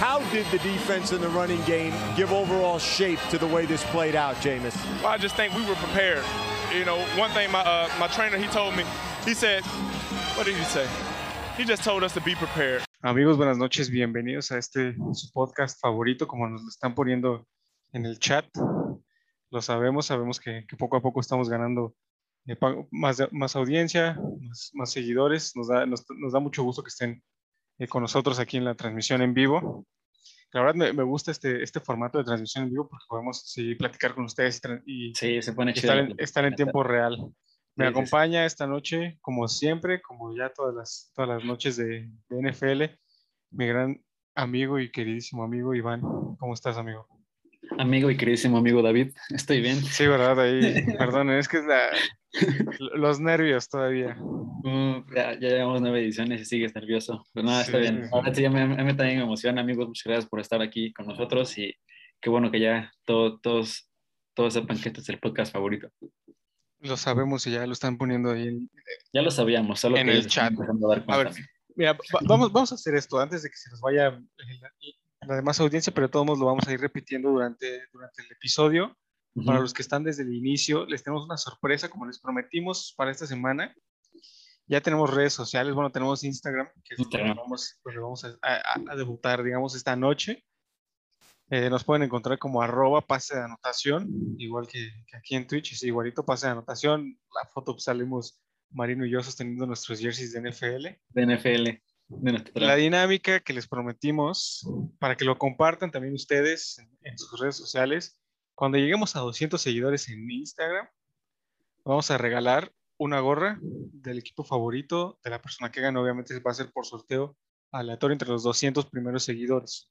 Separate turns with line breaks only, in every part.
How did the defense and the running game give overall shape to the way this played out, Jameis?
Well, I just think we were prepared. You know, one thing my uh, my trainer he told me, he said, what did he say? He just told us to be prepared.
Amigos, buenas noches, bienvenidos a este su podcast favorito, como nos lo están poniendo en el chat. Lo sabemos, sabemos que, que poco a poco estamos ganando eh, más, más audiencia, más, más seguidores. Nos da, nos, nos, da mucho gusto que estén eh, con nosotros aquí en la transmisión en vivo. La verdad me, me, gusta este, este formato de transmisión en vivo porque podemos sí, platicar con ustedes y,
sí, se pone
estar, en, estar en tiempo real. Me sí, acompaña esta noche, como siempre, como ya todas las, todas las noches de, de, NFL, mi gran amigo y queridísimo amigo Iván. ¿Cómo estás, amigo?
Amigo y queridísimo amigo David, estoy bien.
Sí, verdad, ahí, perdón, es que es la, los nervios todavía.
Uh, ya, ya, llevamos nueve ediciones y sigues nervioso. Pero nada, está bien. Ahora sí, a mí, a mí, también me emociona, amigos. Muchas gracias por estar aquí con nosotros y qué bueno que ya todo, todos, todos sepan que este es el podcast favorito.
Lo sabemos y ya lo están poniendo ahí. En,
ya lo sabíamos, solo
en
que
el chat. A, a ver, mira, vamos, vamos a hacer esto antes de que se nos vaya la, demás audiencia, pero todos lo vamos a ir repitiendo durante, durante el episodio. Uh -huh. Para los que están desde el inicio, les tenemos una sorpresa, como les prometimos para esta semana. Ya tenemos redes sociales, bueno, tenemos Instagram, que es Instagram. donde vamos, pues, vamos a, a, a, debutar, digamos, esta noche. Eh, nos pueden encontrar como arroba pase de anotación, igual que, que, aquí en Twitch, es igualito pase de anotación. La foto pues, salimos Marino y yo sosteniendo nuestros jerseys de NFL.
De NFL. De
la dinámica que les prometimos, para que lo compartan también ustedes en, en sus redes sociales. Cuando lleguemos a 200 seguidores en Instagram, vamos a regalar una gorra del equipo favorito de la persona que gane. Obviamente va a ser por sorteo aleatorio entre los 200 primeros seguidores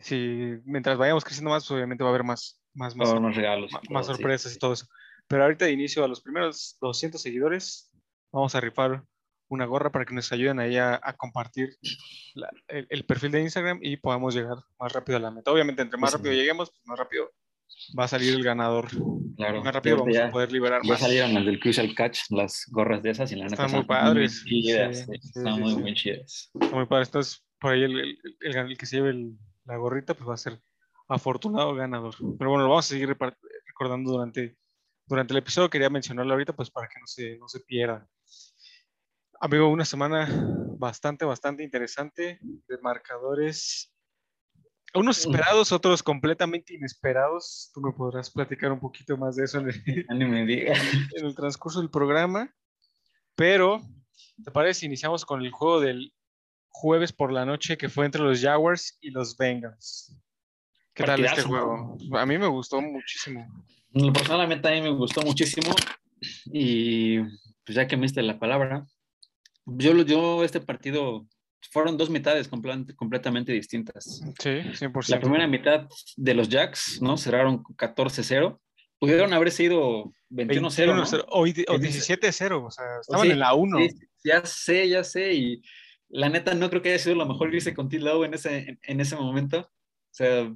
si mientras vayamos creciendo más, pues obviamente va a haber más, más, más,
más regalos,
más, más sorpresas sí. y todo eso. Pero ahorita de inicio a los primeros 200 seguidores, vamos a rifar una gorra para que nos ayuden ahí a, a compartir la, el, el, perfil de Instagram y podamos llegar más rápido a la meta. Obviamente, entre más sí, rápido sí. lleguemos, pues más rápido va a salir el ganador.
Claro.
Más rápido vamos
ya,
a poder liberar
ya
más.
Ya salieron las del Crucial Catch, las gorras de esas y la neta
están muy padres.
Muy chidas, sí, están muy, muy chidas.
Están muy padres. Entonces, por ahí el, el, el, que se lleve la gorrita, pues va a ser afortunado ganador. Pero bueno, lo vamos a seguir recordando durante, durante el episodio. Quería mencionarlo ahorita, pues para que no se, no se pierda. Amigo, una semana bastante, bastante interesante de marcadores. Unos esperados, otros completamente inesperados. Tú me podrás platicar un poquito más de eso en el, en el transcurso del programa. Pero, ¿te parece si iniciamos con el juego del jueves por la noche que fue entre los Jaguars y los Bengals? ¿Qué tal este juego? A mí me gustó muchísimo.
Personalmente a mí me gustó muchísimo y pues ya que me diste la palabra, yo, yo este partido fueron dos mitades completamente distintas.
Sí, 100%.
La primera mitad de los Jacks, ¿no? Cerraron 14-0. Pudieron haber sido 21-0.
¿no? O, o 17-0, o sea, estaban sí, en la 1. Sí,
ya sé, ya sé, y la neta no creo que haya sido lo mejor irse con T-Low en ese, en, en, ese momento. O sea,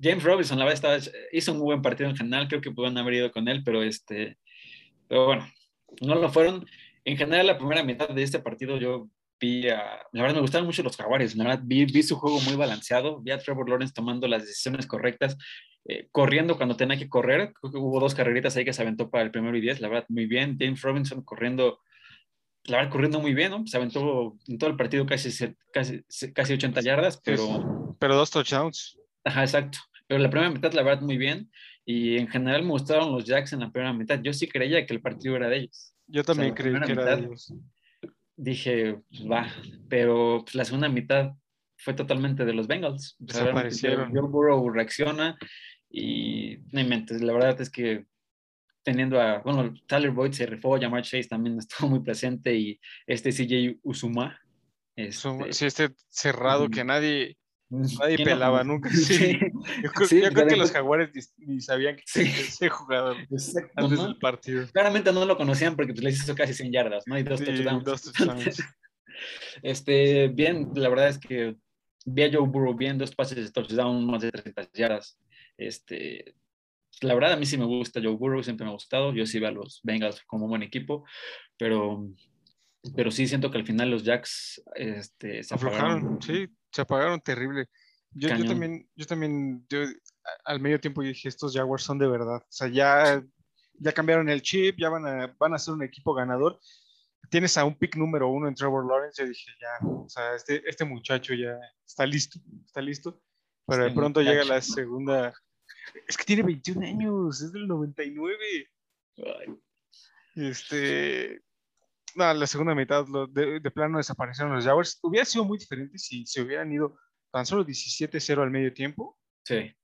James Robinson, la verdad, estaba, hizo un muy buen partido en general, creo que pudieron haber ido con él, pero este, pero bueno, no lo fueron. En general, la primera mitad de este partido yo vi a, la verdad me gustaron mucho los jaguares, la verdad vi, vi su juego muy balanceado, vi a Trevor Lawrence tomando las decisiones correctas, eh, corriendo cuando tenía que correr, creo que hubo dos carreritas ahí que se aventó para el primero y diez, la verdad muy bien, James Robinson corriendo la verdad, corriendo muy bien, ¿no? Se aventó en todo el partido casi, casi, casi 80 yardas, pero...
Pero dos touchdowns.
Ajá, exacto. Pero la primera mitad, la verdad, muy bien. Y en general me gustaron los Jacks en la primera mitad. Yo sí creía que el partido era de ellos.
Yo también o sea, creí que era de ellos.
Dije, pues va. Pero pues, la segunda mitad fue totalmente de los Bengals.
Desaparecieron.
Joe Burrow reacciona y no inventes. La verdad es que teniendo a, bueno, Tyler Boyd se rifó, Jamar Chase también estuvo muy presente y este CJ Usuma.
Este, sí, este cerrado que nadie, nadie pelaba
no?
nunca. Sí. Yo creo,
sí,
yo creo que los jaguares ni, sabían que sí. ese jugador
Exacto,
antes
¿no?
del partido.
Claramente no lo conocían porque pues, les hizo casi 100 yardas, ¿no? Y dos touchdowns.
Dos touchdowns.
este, bien, la verdad es que vi a Joe Burrow bien, dos pases de touchdown, más de 30 yardas. Este, la verdad a mí sí me gusta Joe Burrow, siempre me ha gustado, yo sí veo a los Bengals como un buen equipo, pero pero sí siento que al final los Jacks este, se
Aflojaron,
apagaron.
sí, se apagaron terrible. Yo, yo también, yo también, yo, al medio tiempo dije, estos Jaguars son de verdad. O sea, ya, ya cambiaron el chip, ya van a, van a ser un equipo ganador. Tienes a un pick número uno en Trevor Lawrence, yo dije, ya, o sea, este, este muchacho ya está listo, está listo. Pero de pronto llega la segunda. Es que tiene 21 años, es del 99.
Ay,
Este, no, la segunda mitad lo- de, de plano desaparecieron los Jaguars. Hubiera sido muy diferente si se hubieran ido tan solo 17-0 al medio tiempo
Sí,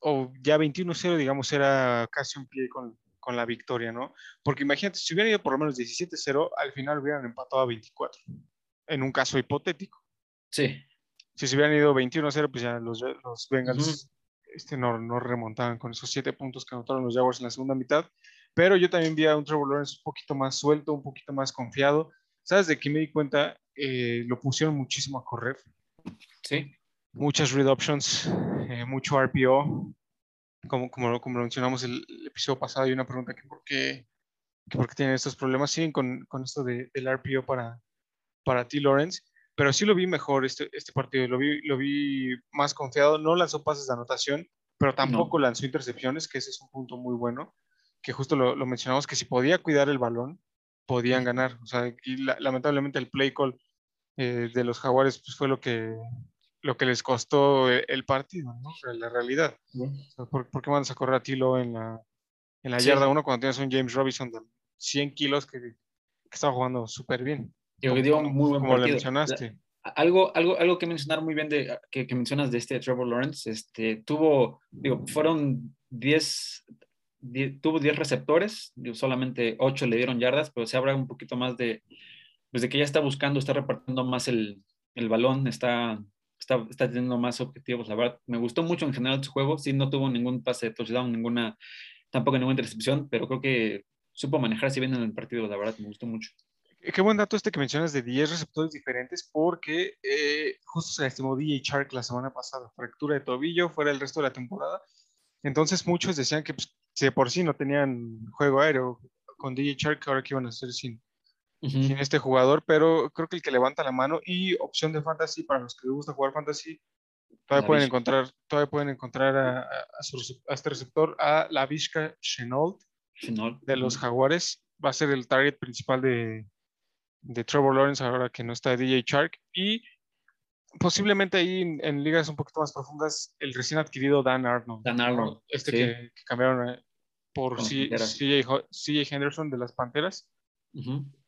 o ya 21-0, digamos, era casi un pie con, con la victoria, ¿no? Porque imagínate, si hubieran ido por lo menos 17-0, al final hubieran empatado a 24, en un caso hipotético.
sí,
Si se hubieran ido 21-0, pues ya los, los Bengals
Ujú.
este, no, no remontaban con esos 7 puntos que anotaron los Jaguars en la segunda mitad. Pero yo también vi a un Trevor Lawrence un poquito más suelto, un poquito más confiado. ¿Sabes de qué me di cuenta? Eh, lo pusieron muchísimo a correr.
sí.
Muchas read options, eh, mucho RPO. Como, como, lo- como lo mencionamos el, el episodio pasado, hay una pregunta que por qué, que por qué tienen estos problemas. Siguen con, con esto de, del RPO para, para T. Lawrence, pero sí lo vi mejor este, este partido. Lo vi, lo vi más confiado. No lanzó pases de anotación, pero tampoco lanzó intercepciones, que ese es un punto muy bueno. Que justo lo, lo mencionamos, que si podía cuidar el balón, podían ganar. O sea, y la- lamentablemente el play call eh, de los Jaguares pues, fue lo que, lo que les costó el, el partido, ¿no? O sea, La realidad. O sea, ¿por, por qué mandas a correr a Tilo en la, en la
Sí.
yarda 1 cuando tienes un James Robinson de 100 kilos que, que estaba jugando súper bien?
Digo que dio un muy buen
Como
partido.
mencionaste.
Algo, algo, algo que mencionar muy bien de que, que mencionas de este Trevor Lawrence, este, tuvo, digo, fueron 10, 10 tuvo 10 receptores, solamente 8 le dieron yardas, pero se habla un poquito más de, pues de que ya está buscando, está repartiendo más el, el balón, está, está, está teniendo más objetivos. La verdad, me gustó mucho en general su juego, sí, no tuvo ningún pase de touchdown, ninguna, tampoco ninguna intercepción, pero creo que supo manejarse bien en el partido, la verdad, me gustó mucho.
Qué buen dato este que mencionas de 10 receptores diferentes, porque eh, justo se lastimó DJ Shark la semana pasada, fractura de tobillo, fuera el resto de la temporada. Entonces muchos decían que pues, si de por sí no tenían juego aéreo con DJ Shark, ahora que iban a hacer sin, sin este jugador, pero creo que el que levanta la mano y opción de fantasy para los que les gusta jugar fantasy, todavía
La
pueden
Vizca.
encontrar, todavía pueden encontrar a, a- su a este receptor, a la Vizca Chenault de los Jaguares. Va a ser el target principal de, de Trevor Lawrence ahora que no está DJ Shark. Y posiblemente ahí en, en ligas un poquito más profundas, el recién adquirido Dan Arnold.
Dan
¿no?
Arnold,
Este
sí.
que, que cambiaron eh, por. CJ Henderson de las Panteras.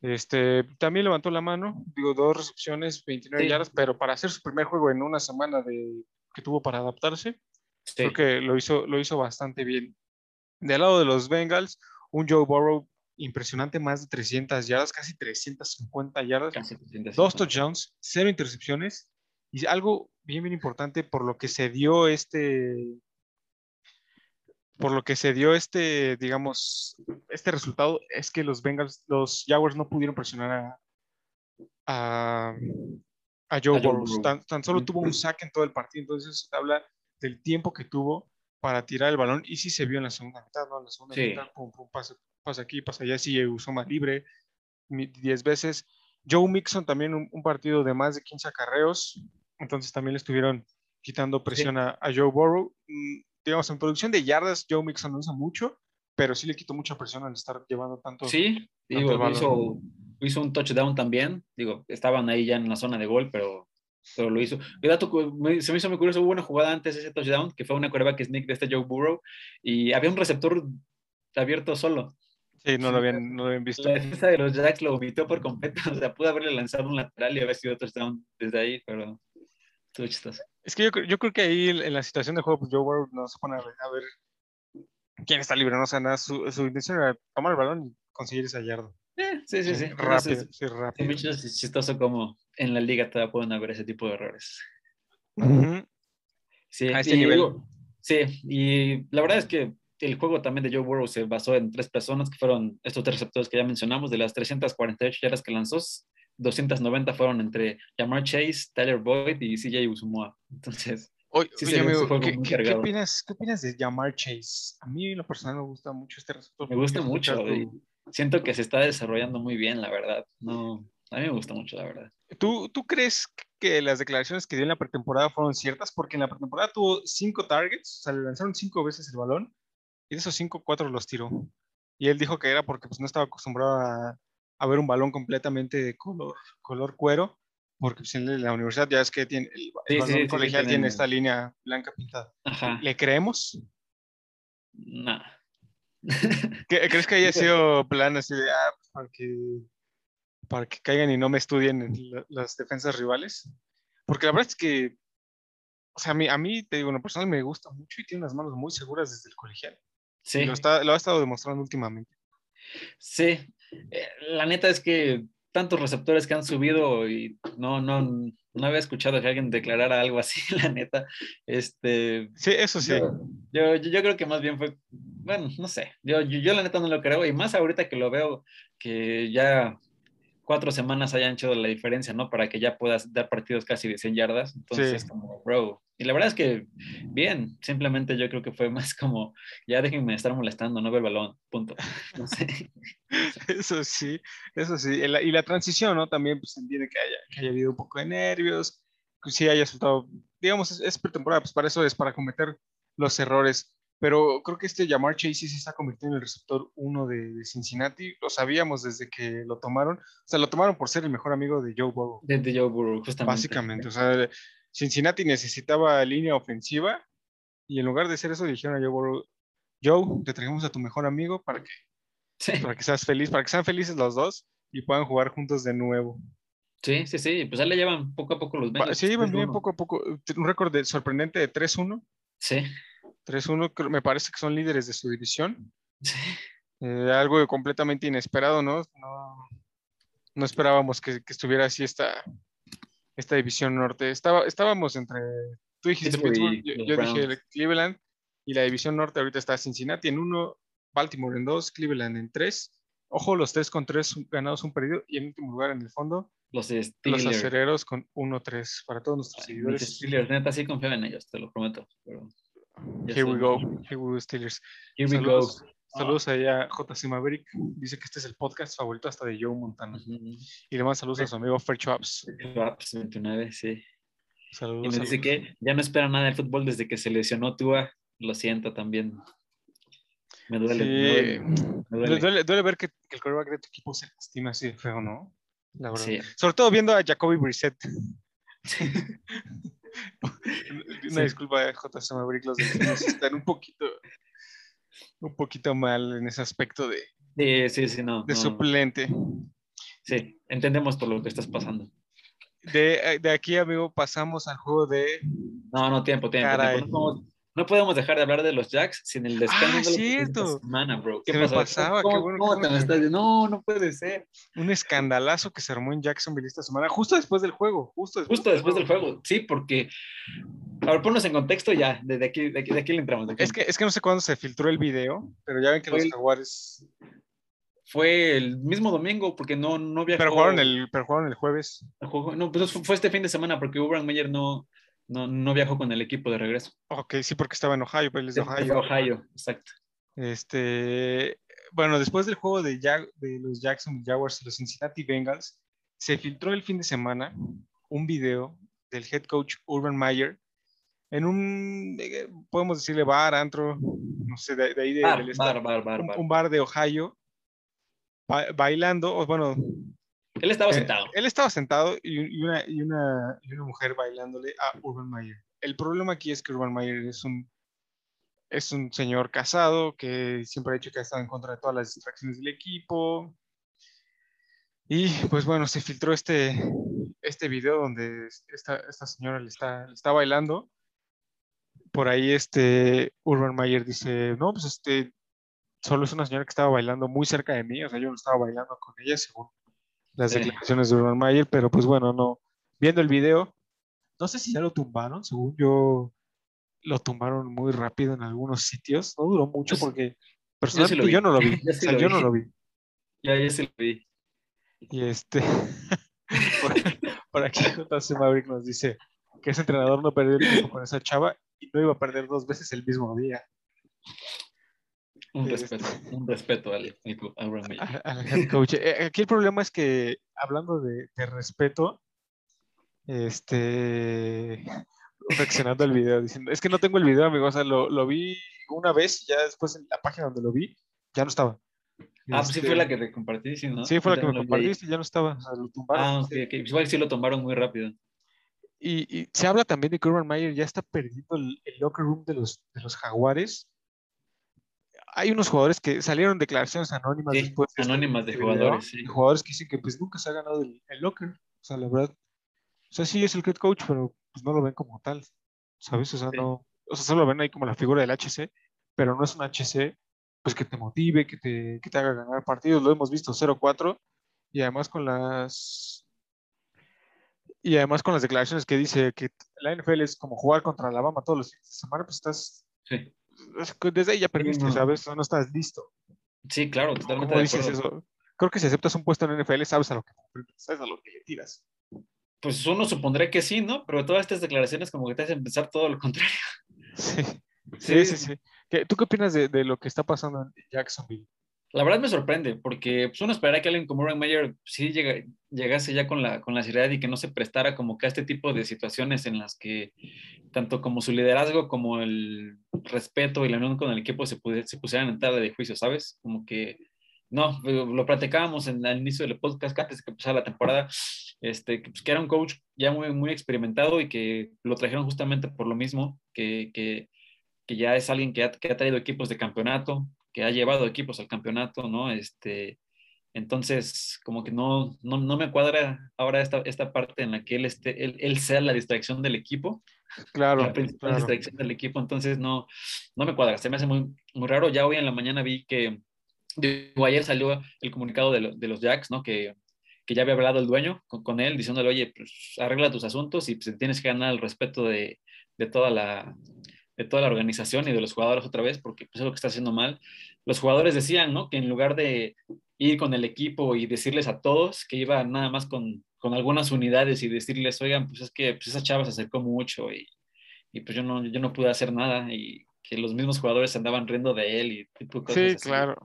Este, también levantó la mano, digo, dos recepciones, 29
Sí.
yardas, pero para hacer su primer juego en una semana de, que tuvo para adaptarse,
Sí.
creo que lo hizo, lo hizo bastante bien. Del lado de los Bengals, un Joe Burrow impresionante, más de 300 yardas, casi 350 yardas,
Casi 350.
dos touchdowns, cero intercepciones, y algo bien, bien importante por lo que se dio este, por lo que se dio este, digamos, este resultado, es que los Bengals, los Jaguars no pudieron presionar a, a, a Joe Burrow. Tan, tan solo tuvo un sack en todo el partido, entonces eso te habla del tiempo que tuvo para tirar el balón y sí se vio en la segunda mitad, ¿no? En la segunda
Sí.
mitad, pum, pum, pasa, pasa aquí, pasa allá, sí usó más libre mi- 10 veces. Joe Mixon también un, un partido de más de 15 acarreos, entonces también le estuvieron quitando presión a, a Joe Burrow. Mm, Digamos, en producción de yardas, Joe Mixon no usa mucho, pero sí le quitó mucha presión al estar llevando tanto.
Sí,
tanto
digo, hizo, hizo un touchdown también. Digo, estaban ahí ya en la zona de gol, pero, pero lo hizo. El dato que se me hizo muy curioso, hubo una jugada antes de ese touchdown, que fue una coreback sneak de este Joe Burrow, y había un receptor abierto solo.
Sí, no lo habían, no lo habían visto.
La defensa de los Jacks lo omitió por completo. O sea, pudo haberle lanzado un lateral y haber sido touchdown desde ahí, pero estuvo chistoso.
Es que yo, yo creo que ahí en la situación de juego, pues Joe Burrow no se pone a ver, a ver quién está libre, no o sea, nada, su, su intención era tomar el balón y conseguir esa yarda.
Eh, sí, sí, sí.
Rápido,
Entonces,
sí, rápido.
es chistoso como en la liga todavía pueden haber ese tipo de errores.
Ujú.
Sí,
A este
y
nivel.
sí, y la verdad es que el juego también de Joe Burrow se basó en tres personas que fueron estos tres receptores que ya mencionamos, de las 348 yardas que lanzó, 290 fueron entre Jamar Chase, Tyler Boyd y CJ Usumua. Entonces,
Oye,
Sí,
oye, amigo, ¿qué, qué- qué opinas, ¿qué opinas de Jamar Chase? A mí en lo personal me gusta mucho este receptor.
me gusta mucho
tu-
siento que se está desarrollando muy bien, la verdad. No, A mí me gusta mucho, la verdad.
¿Tú, ¿Tú crees que las declaraciones que dio en la pretemporada fueron ciertas? Porque en la pretemporada tuvo cinco targets, o sea, le lanzaron cinco veces el balón y de esos cinco, cuatro los tiró. Y él dijo que era porque pues, no estaba acostumbrado a, a ver un balón completamente de color, color cuero, porque pues, en la universidad ya es que tiene, el,
Sí,
balón
sí,
colegial
sí,
tiene esta línea blanca pintada.
Ajá.
¿Le creemos? ¿Qué- ¿Crees que haya sido plan así de, ah, pues, para que, para que caigan y no me estudien en la- las defensas rivales? Porque la verdad es que, o sea, a mí, a mí, te digo, en lo personal me gusta mucho y tiene unas manos muy seguras desde el colegial.
Sí.
Lo, está, lo ha estado demostrando últimamente.
Sí, eh, la neta es que tantos receptores que han subido y no, no, no había escuchado que alguien declarara algo así, la neta. Este,
Sí, eso sí.
yo, yo, yo creo que más bien fue, bueno, no sé, yo, yo, yo la neta no lo creo y más ahorita que lo veo que ya cuatro semanas hayan hecho la diferencia, ¿no? Para que ya puedas dar partidos casi de 100 yardas. Entonces,
Sí.
como, bro. Y la verdad es que, bien, simplemente yo creo que fue más como, ya déjenme estar molestando, no veo el balón, punto. No sé.
Eso sí, eso sí. Y la, y la transición, ¿no? También pues, se entiende que haya, que haya habido un poco de nervios, que sí haya soltado, digamos, es, es pretemporada, pues para eso es, para cometer los errores. Pero creo que este Jamar Chase se está convirtiendo en el receptor uno de, de Cincinnati. Lo sabíamos desde que lo tomaron. O sea, lo tomaron por ser el mejor amigo de Joe Burrow,
De, de Joe Burrow, justamente.
básicamente. O sea, Cincinnati necesitaba línea ofensiva y en lugar de hacer eso, dijeron a Joe Burrow, Joe, te trajimos a tu mejor amigo para que
Sí,
para que seas feliz, para que sean felices los dos y puedan jugar juntos de nuevo.
sí, sí, sí. Pues ahí le llevan poco a poco los Bengals.
Sí, van bien
3-1.
poco a poco. Un récord de- sorprendente de 3-1.
Sí,
3-1, creo- me parece que son líderes de su división.
sí.
Eh, algo completamente inesperado, ¿no? No, no esperábamos que, que estuviera así esta, esta división norte. Estaba, estábamos entre, tú dijiste
Pittsburgh
yo,
los
yo dije Cleveland, y la división norte ahorita está Cincinnati en uno, Baltimore en dos, Cleveland en tres. Ojo, los tres con tres ganados, un perdido, y en último lugar en el fondo,
Los
los acereros con 1-3 para todos nuestros seguidores.
Steelers, neta, sí confiaba en ellos, te lo prometo. Pero
Here we go, here we go, Steelers.
Here we
Saludos,
go.
saludos allá JC Maverick. Dice que este es el podcast favorito hasta de Joe Montana.
Ujú.
Y le manda saludos a su amigo Fair Chops.
Raps 29, sí. Y
Saludos.
nos dice
saludos.
que ya no espera nada del fútbol desde que se lesionó Tua. Lo siento también. Me duele.
Sí.
me duele, me
Duele,
duele.
duele- ver que, que el quarterback de tu equipo se lastima así de feo, ¿no? La verdad.
Sí.
Sobre todo viendo a Jacoby Brissett. Una
Sí.
disculpa, JC Maverick, los delfines están un poquito, un poquito mal en ese aspecto de,
Sí, sí, sí, no.
de
no.
suplente.
Sí, entendemos por lo que estás pasando.
De, de aquí, amigo, pasamos al juego de
No, no, tiempo, tiempo. Tiempo. No, no podemos dejar de hablar de los Jacks sin el escándalo de
cierto.
esta semana, bro. ¿Qué pasó?
pasaba,
¿Cómo,
qué bueno,
cómo
qué
te
bueno
me
que-
estás diciendo? No, no puede ser.
un escandalazo que se armó en Jacksonville esta semana, justo después del juego, justo después,
Justo después del juego, sí, porque. Ahora ponnos en contexto ya, desde aquí, de aquí, de aquí le entramos. aquí
Es que, es que no sé cuándo se filtró el video, pero ya ven que
Fue
los jaguares,
Fue el mismo domingo, porque no, no viajó.
pero jugaron el, pero jugaron el jueves.
no, pues fue este fin de semana, porque Urban Meyer no, no, no viajó con el equipo de regreso.
Ok, sí, porque estaba en Ohio, pero él es de Ohio.
Ohio, exacto.
Este, bueno, después del juego de, Jag- de los Jacksonville Jaguars y los Cincinnati Bengals, se filtró el fin de semana un video del head coach Urban Meyer en un, eh, podemos decirle bar, antro, no sé, de, de ahí de,
Bar,
del estado,
bar, bar,
un,
bar.
un bar de Ohio, ba- bailando, o bueno,
Él estaba
eh,
sentado.
él estaba sentado y, y una, y, una, y una mujer bailándole a Urban Meyer. El problema aquí es que Urban Meyer es un, es un señor casado que siempre ha dicho que ha estado en contra de todas las distracciones del equipo. Y pues bueno, se filtró este, este video donde esta, esta señora le está, le está bailando. Por ahí este Urban Meyer dice, no, pues este, solo es una señora que estaba bailando muy cerca de mí, o sea, yo no estaba bailando con ella según las
Sí.
declaraciones de Urban Meyer, pero pues bueno, no. Viendo el video, no sé si ya lo tumbaron, según yo lo tumbaron muy rápido en algunos sitios, no duró mucho
sí-
porque
sí
personalmente yo no lo vi,
Yo
o
sí
sea,
lo
yo
vi.
no lo vi.
Ya, ya se lo vi.
Y este, por, por aquí JC Maverick nos dice que ese entrenador no perdió el tiempo con esa chava y no iba a perder dos veces el mismo día.
Un
Este-
respeto, un respeto al, al-
al- head coach. Eh, Aquí el problema es que, hablando de, de respeto, este, reaccionando al video, diciendo, es que no tengo el video, amigo, o sea, lo, lo vi una vez y ya después en la página donde lo vi, ya no estaba.
Ah, pues sí
Este,
fue la que te compartí, sí, ¿no?
Sí, fue la que me compartiste y ya no estaba, o sea, lo tumbaron.
Ah, ok, ok. Pues Igual sí lo tomaron muy rápido.
Y, y se habla también de que Urban Meyer ya está perdiendo el, el locker room de los, de los jaguares. Hay unos jugadores que salieron declaraciones anónimas
Sí,
después de
anónimas de
este
jugadores, sí.
jugadores que dicen que pues nunca se ha ganado el, el locker. O sea, la verdad. O sea, sí es el head coach, pero pues no lo ven como tal. ¿Sabes? O sea,
Sí.
no. O sea, solo lo ven ahí como la figura del HC, pero no es un HC pues que te motive, que te, que te haga ganar partidos. Lo hemos visto 0-4 y además con las y además con las declaraciones que dice que la NFL es como jugar contra Alabama todos los fines de semana, pues estás
Sí,
desde ahí ya perdiste,
no.
¿sabes? No estás listo.
sí claro, totalmente
¿Cómo
de
dices
acuerdo.
eso? Creo que si aceptas un puesto en NFL, sabes a lo que sabes a lo que le tiras.
Pues uno supondría que sí, ¿no? Pero todas estas declaraciones como que te hacen pensar todo lo contrario.
Sí, sí, sí. sí. ¿Qué- ¿Tú qué opinas de, de lo que está pasando en Jacksonville?
La verdad me sorprende, porque pues, uno esperaría que alguien como Urban Meyer sí llega- llegase ya con la, con la seriedad y que no se prestara como que a este tipo de situaciones en las que tanto como su liderazgo como el respeto y la unión con el equipo se, pude- se pusieran en tela de juicio, ¿sabes? Como que, no, lo platicábamos en, al inicio del podcast, que antes de que empezara la temporada, este, pues, que era un coach ya muy, muy experimentado y que lo trajeron justamente por lo mismo, que, que, que ya es alguien que ha, que ha traído equipos de campeonato, que ha llevado equipos al campeonato, ¿no? Este, entonces, como que no, no, no me cuadra ahora esta, esta parte en la que él, esté, él, él sea la distracción del equipo,
Claro,
la principal
claro.
distracción del equipo, entonces no, no me cuadra, se me hace muy, muy raro. Ya hoy en la mañana vi que, digo, ayer salió el comunicado de, lo- de los Jacks, ¿no? Que, que ya había hablado el dueño con, con él, diciéndole, oye, pues arregla tus asuntos y pues, tienes que ganar el respeto de, de toda la de toda la organización y de los jugadores otra vez, porque pues, es lo que está haciendo mal. Los jugadores decían, ¿no? Que en lugar de ir con el equipo y decirles a todos que iba nada más con, con algunas unidades y decirles, oigan, pues es que pues, esa chava se acercó mucho y, y pues yo no, yo no pude hacer nada y que los mismos jugadores andaban riendo de él y tipo de cosas
Sí,
así.
claro.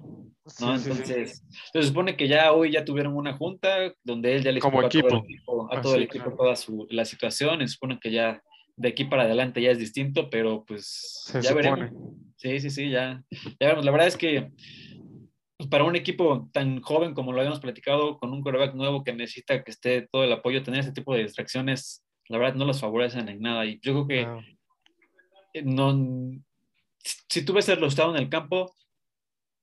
¿no?
Sí, sí, sí.
Entonces, se supone que ya hoy ya tuvieron una junta donde él ya le
Como
explicó a todo el
equipo.
a
Ah,
todo el equipo
claro.
toda su, la situación y se supone que ya de aquí para adelante ya es distinto, pero pues
Se
ya
supone.
veremos. Sí, sí, sí, ya, ya veremos. La verdad es que pues, para un equipo tan joven como lo habíamos platicado, con un quarterback nuevo que necesita que esté todo el apoyo, tener ese tipo de distracciones, la verdad no los favorecen en nada. Y yo creo que eh, no, si tú ves el resultado en el campo,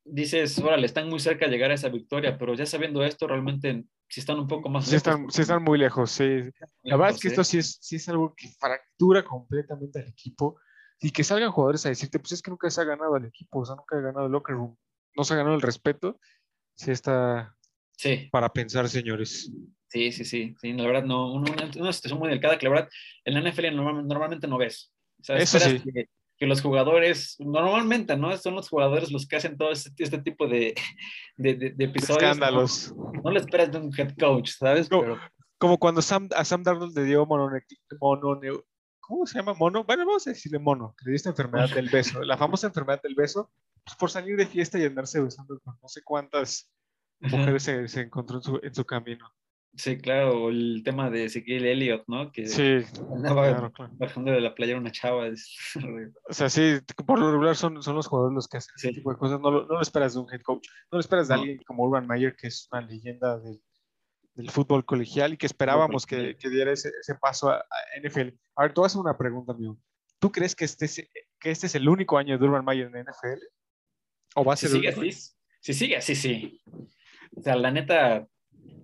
dices, órale, están muy cerca de llegar a esa victoria, pero ya sabiendo esto, realmente sí están un poco más
Sí están, sí están muy lejos, sí. La verdad es que
¿eh?
esto sí es, sí es algo que fractura completamente al equipo y que salgan jugadores a decirte, pues es que nunca se ha ganado el equipo, o sea, nunca ha ganado el locker room, no se ha ganado el respeto, sí está
Sí,
para pensar, señores.
sí, sí, sí, sí, la verdad no, una, situación muy delicada que la verdad en la NFL normal- normalmente no ves. O sea,
Eso sí.
que, que los jugadores, normalmente, ¿no? Son los jugadores los que hacen todo este, este tipo de, de, de- de episodios.
Escándalos.
No, lo esperas de un head coach, ¿sabes?
No.
Pero
Como cuando Sam, a Sam Darnold le dio monone, monone- ¿cómo se llama? Mono, bueno, vamos a decirle mono, que le dio esta enfermedad del beso, la famosa enfermedad del beso, pues por salir de fiesta y andarse besando con no sé cuántas mujeres se, se encontró en su, en su camino.
Sí, claro, el tema de Ezequiel Elliott, ¿no? Que
Sí,
andaba
claro, claro.
bajando de la playa una chava.
O sea, sí, por lo regular son, son los jugadores los que hacen
Sí.
ese tipo de cosas. No lo, no lo esperas de un head coach. No lo esperas de
No.
alguien como Urban Meyer, que es una leyenda del, del fútbol colegial y que esperábamos que, que diera ese, ese paso a, a NFL. A ver, a hacer una pregunta, amigo. ¿Tú crees que este, es, que este es el único año de Urban Meyer en NFL? ¿O va a
Si
ser el
sigue así, si sigue así, sí. O sea, la neta,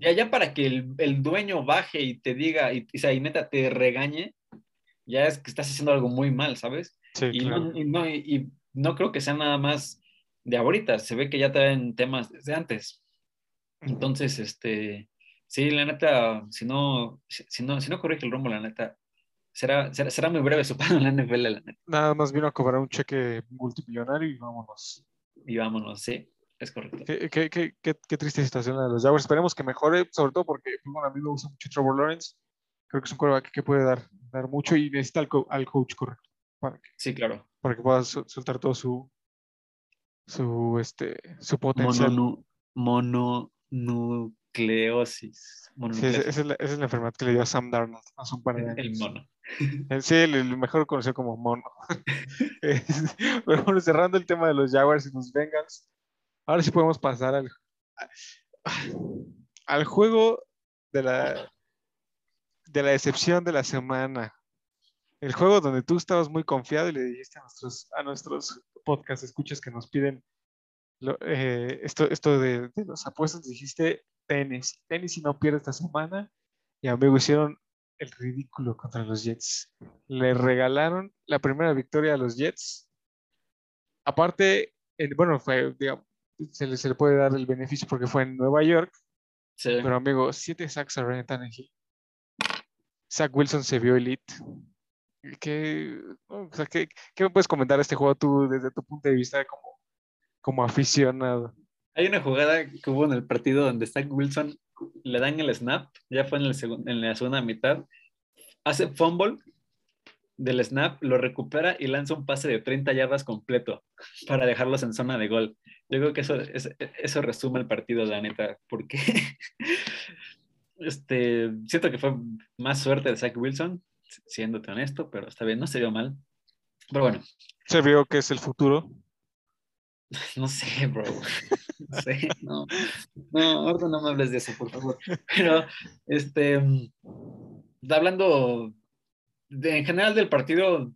ya, ya para que el, el dueño baje y te diga, y, y, y neta te regañe, ya es que estás haciendo algo muy mal, ¿sabes?
Sí,
Y,
claro.
no, y, no, y- y no creo que sea nada más de ahorita, se ve que ya traen temas desde antes. Entonces, este, sí, la neta, si no, si, no, si no corrige el rumbo, la neta, será, será, será muy breve su paso en la NFL, la neta.
Nada más vino a cobrar un cheque multimillonario y vámonos.
Y vámonos, sí, es correcto.
Qué, qué, qué, qué, qué triste situación la de los Jaguars. Esperemos que mejore, sobre todo porque pues, bueno, a mí me gusta mucho Trevor Lawrence. Creo que es un quarterback que puede dar, dar mucho y necesita al, co- al coach correcto para que,
Sí, claro.
para que pueda sol- soltar todo su, su, este, su potencial.
Mono, mononucleosis.
Sí, esa, es la, esa es la enfermedad que le dio a Sam Darnold hace un par de años.
El mono.
Sí, el, el mejor conocido como mono. Pero bueno, cerrando el tema de los Jaguars y los Bengals, ahora sí podemos pasar al, al juego de la, de la decepción de la semana. El juego donde tú estabas muy confiado y le dijiste a nuestros, a nuestros podcast escuchas que nos piden eh, esto, esto de, de los apuestas, dijiste tenis, tenis y no pierde esta semana. Y amigo, hicieron el ridículo contra los Jets. Le regalaron la primera victoria a los Jets. Aparte, bueno, fue, digamos, se le, se le puede dar el beneficio porque fue en Nueva York,
Sí.
pero amigo, siete sacks a Ryan Tannehill. Zach Wilson se vio elite. ¿Qué, o sea, ¿qué, qué me puedes comentar de este juego tú desde tu punto de vista como, como aficionado?
Hay una jugada que hubo en el partido donde Zach Wilson le dan el snap, ya fue en, el en la segunda mitad, hace fumble del snap, lo recupera y lanza un pase de 30 yardas completo para dejarlos en zona de gol. Yo creo que eso, es- eso resume el partido, la neta, porque este, siento que fue más suerte de Zach Wilson, siéndote honesto, pero está bien, no se vio mal. Pero bueno,
Se vio que es el futuro.
no sé, bro. No sé, no. No, ahorita no me hables de eso, por favor. Pero, este, mm, hablando de, en general del partido,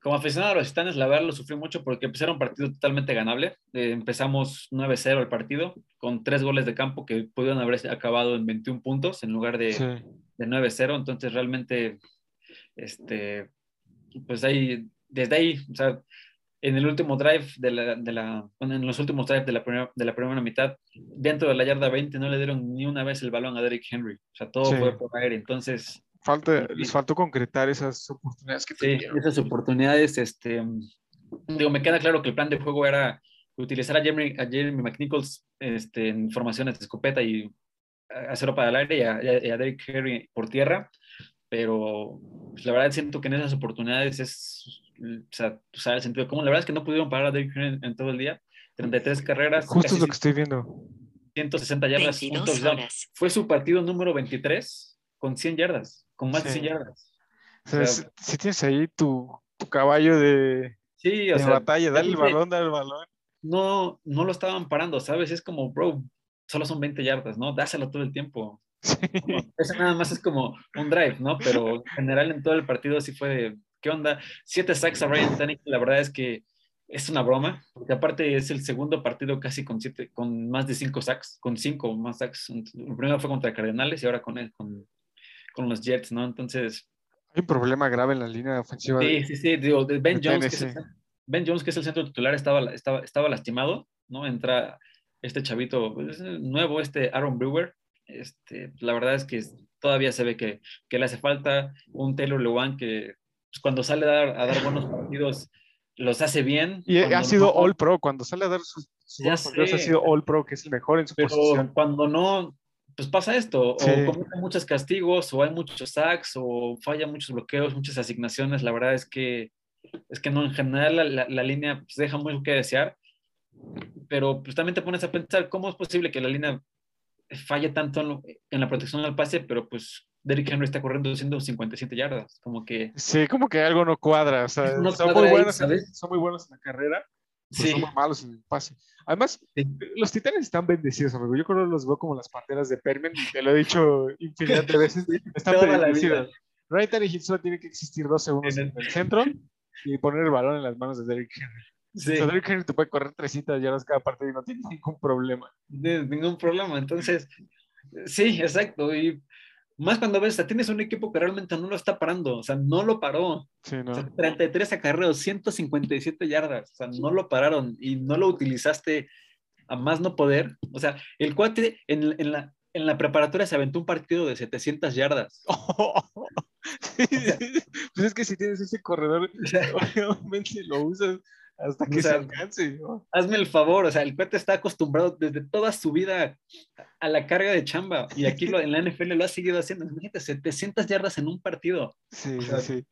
como aficionado a los Titanes, la verdad lo sufrí mucho porque pues, era un partido totalmente ganable. Eh, empezamos 9-0 el partido, con tres goles de campo que pudieron haber acabado en 21 puntos en lugar de,
Sí.
de 9-0, entonces realmente, este, pues ahí, desde ahí, o sea, en el último drive de la, de la bueno, en los últimos drives de la, primera, de la primera mitad, dentro de la yarda 20 no le dieron ni una vez el balón a Derrick Henry, o sea, todo
Sí.
fue por aire, entonces,
Falta,
Sí.
les faltó concretar esas oportunidades que
sí,
tenían.
esas oportunidades, este, digo, me queda claro que el plan de juego era utilizar a Jeremy, a Jeremy McNichols este, en formaciones de escopeta y hacerlo para el aire y a, y a- Derrick Henry por tierra, pero pues, la verdad siento que en esas oportunidades es, o sea, tú sabes el sentido común. La verdad es que no pudieron parar a Derrick Henry en, en todo el día. 33 carreras,
Justo es lo que estoy viendo.
160 yardas, un
22
touchdown.
horas.
Fue su partido número 23 con 100 yardas, con más de
Sí.
100 yardas.
O sea,
O
si,
sea,
si tienes ahí tu, tu caballo de,
Sí, o
de
sea,
batalla, dale el balón, dale el balón.
No, no lo estaban parando, ¿sabes? Es como, bro, solo son 20 yardas, ¿no? Dáselo todo el tiempo.
Sí.
Eso nada más es como un drive, ¿no? Pero en general en todo el partido sí fue de, ¿qué onda? Siete sacks a Ryan Tannehill, la verdad es que es una broma, porque aparte es el segundo partido casi con siete, con más de cinco sacks, con cinco más sacks. El primero fue contra Cardenales y ahora con, él, con, con los Jets, ¿no? Entonces,
Hay un problema grave en la línea ofensiva.
sí, sí, sí, digo, Ben Jones, que es el,
Tennessee.
Ben Jones, que es el centro titular, estaba, estaba, estaba lastimado, ¿no? Entra este chavito pues, nuevo, este Aaron Brewer. Este, la verdad es que todavía se ve que, que le hace falta un Taylor Lewan que pues, cuando sale a dar, a dar buenos partidos los hace bien.
Y ha sido
no-
All Pro. Cuando sale a dar sus, sus
Ya
partidos, ha
sé.
sido All Pro, que es el mejor en su
pero
posición.
cuando no, pues pasa esto,
Sí.
o cometen muchos castigos, o hay muchos sacks, o falla muchos bloqueos, muchas asignaciones. La verdad es que es que no, en general la, la- la línea pues, deja mucho que desear, pero pues también te pones a pensar cómo es posible que la línea falle tanto en, lo- en la protección al pase, pero pues Derrick Henry está corriendo 157 yardas, como que
Sí, como que algo no cuadra. O sea,
No
son,
cuadra
muy buenos, en-
¿sabes?
son muy buenos en la carrera, pero
sí,
son muy malos en el pase. Además,
Sí.
los titanes están bendecidos, amigo. Yo creo que los veo como las panteras de Permen, y te lo he dicho infinidad de veces. Están
Toda
bendecidos. Ryan Tannehill solo tiene que existir dos segundos
En
en
el-
el centro y poner el balón en las manos de Derrick Henry.
sí.
O sea, Derrick Henry te puede correr 300 yardas cada partido y no tiene ningún problema.
de ningún problema. Entonces, sí, exacto. Y más cuando ves, o sea, tienes un equipo que realmente no lo está parando, o sea, no lo paró.
Sí, no.
O sea, 33 acarreos, 157 yardas, o sea, no lo pararon y no lo utilizaste a más no poder. O sea, el cuate en, en la, en la preparatoria se aventó un partido de 700 yardas.
Sí, pues es que si tienes ese corredor,
O sea,
obviamente lo usas. Hasta
O
que se alcance. ¿no?
Hazme el favor, o sea, el cuate está acostumbrado desde toda su vida a la carga de chamba y aquí lo, en la NFL lo ha seguido haciendo. Imagínate, 700 yardas en un partido.
Sí, sí,
sea,
sí.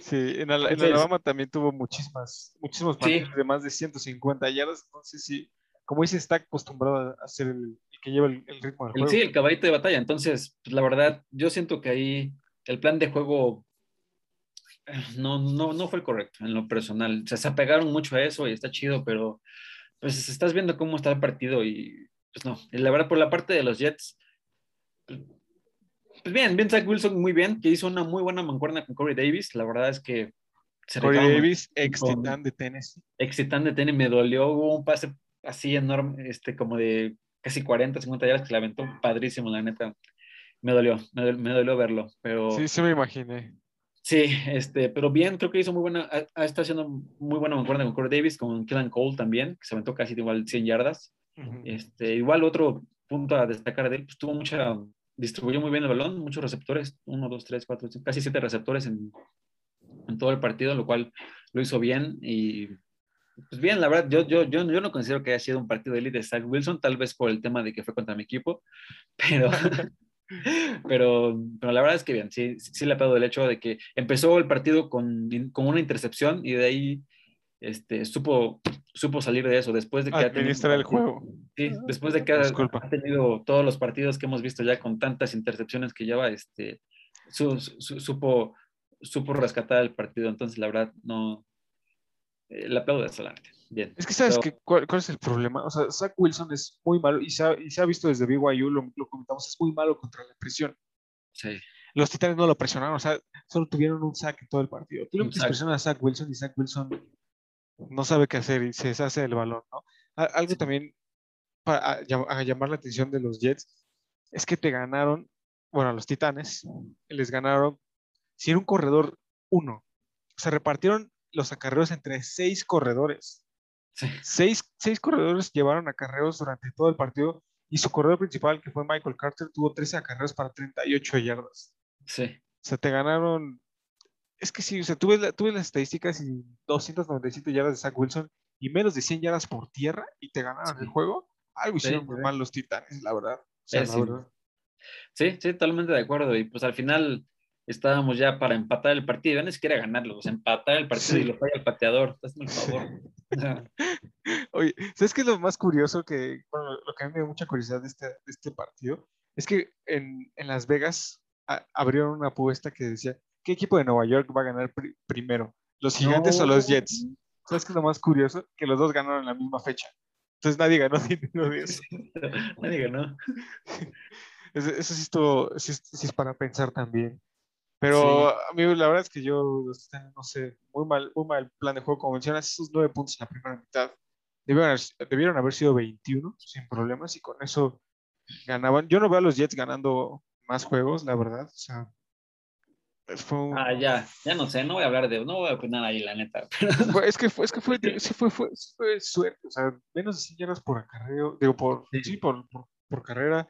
Sí, en, Alabama también tuvo muchísimas, muchísimos
Sí.
partidos de más de 150 yardas. Entonces, sí, como dice, está acostumbrado a ser el, el que lleva el, el ritmo del
El,
juego.
sí, el caballito de batalla. Entonces, pues, la verdad, yo siento que ahí el plan de juego no, no, no fue el correcto en lo personal. O sea, se apegaron mucho a eso y está chido, pero pues estás viendo cómo está el partido y pues no. Y la verdad, por la parte de los Jets, pues bien, bien Zach Wilson muy bien, que hizo una muy buena mancuerna con Corey Davis. La verdad es que se
Corey Davis, ex titán de Tennessee.
excitante tenis, me dolió, hubo un pase así enorme, este, como de casi 40, 50 yardas que le aventó padrísimo, la neta. Me dolió, me, me dolió verlo, pero
Sí, sí me imaginé.
Sí, este, pero bien, creo que hizo muy buena, estado haciendo muy buena mancuerna con Corey Davis, con Killan Cole también, que se aventó casi igual 100 yardas.
Ujú.
Este, igual otro punto a destacar de él, pues tuvo mucha, distribuyó muy bien el balón, muchos receptores, uno, dos, tres, cuatro, cinco, casi siete receptores en, en todo el partido, lo cual lo hizo bien y pues bien, la verdad, yo, yo, yo, yo no considero que haya sido un partido de élite de Zach Wilson, tal vez por el tema de que fue contra mi equipo, pero, pero, pero la verdad es que bien, sí, sí le ha pegado el hecho de que empezó el partido con, con una intercepción y de ahí este, supo, supo salir de eso después de que ha tenido-
Administrar el juego.
Sí, después de que ha, tenido todos los partidos que hemos visto ya con tantas intercepciones que lleva, este, su- su- supo, supo rescatar el partido. Entonces, la verdad, no. Eh, le aplaudo de solamente. Bien.
Es que sabes
Pero-
que, cuál, cuál es el problema. O sea, Zach Wilson es muy malo y se ha, y se ha visto desde BYU, lo, lo comentamos, es muy malo contra la presión.
Sí,
Los Titanes no lo presionaron, o sea, solo tuvieron un sack en todo el partido. Tú le metes presión a Zach Wilson y Zach Wilson no sabe qué hacer y se deshace del balón, ¿no? Algo también para a llam- a llamar la atención de los Jets es que te ganaron, bueno, a los Titanes, les ganaron sin un corredor uno. Se repartieron los acarreos entre seis corredores.
Sí,
Seis, seis corredores llevaron acarreos durante todo el partido y su corredor principal, que fue Michael Carter, tuvo 13 acarreos para 38 yardas.
sí.
O sea, te ganaron. Es que sí, o sea, tuve, la- tuve las estadísticas y 297 yardas de Zach Wilson y menos de 100 yardas por tierra y te ganaron el juego. Algo
Sí,
hicieron muy
sí.
mal los titanes, la verdad. O sea,
Eh,
la verdad.
Sí, sí, totalmente de acuerdo. Y pues al final estábamos ya para empatar el partido, ya ni siquiera ganarlo, o sea, empatar el partido
Sí.
y lo falla el pateador. Hazme el favor.
Oye, ¿sabes qué es lo más curioso que, bueno, lo que a mí me dio mucha curiosidad de este, de este partido? Es que en, en Las Vegas a- abrieron una apuesta que decía, ¿qué equipo de Nueva York va a ganar pri- primero? ¿Los gigantes o los. Jets? ¿Sabes qué es lo más curioso? Que los dos ganaron en la misma fecha. Entonces nadie ganó dinero de eso.
Nadie ganó.
Eso, eso sí, estuvo, sí, es- sí es para pensar también. Pero a mí la verdad es que yo, no sé, muy mal, muy mal plan de juego, como mencionas, esos nueve puntos en la primera mitad. Debieron haber, debieron haber sido 21 sin problemas y con eso ganaban. Yo no veo a los Jets ganando más juegos, la verdad. O sea, fue un-
Ah, ya, ya no sé, no voy a hablar de, no voy a opinar ahí, la neta.
es que fue, es que fue, sí fue, fue, sí fue suerte, o sea, menos de 100 yardas por acarreo, digo, por,
Sí.
sí, por, por, por carrera,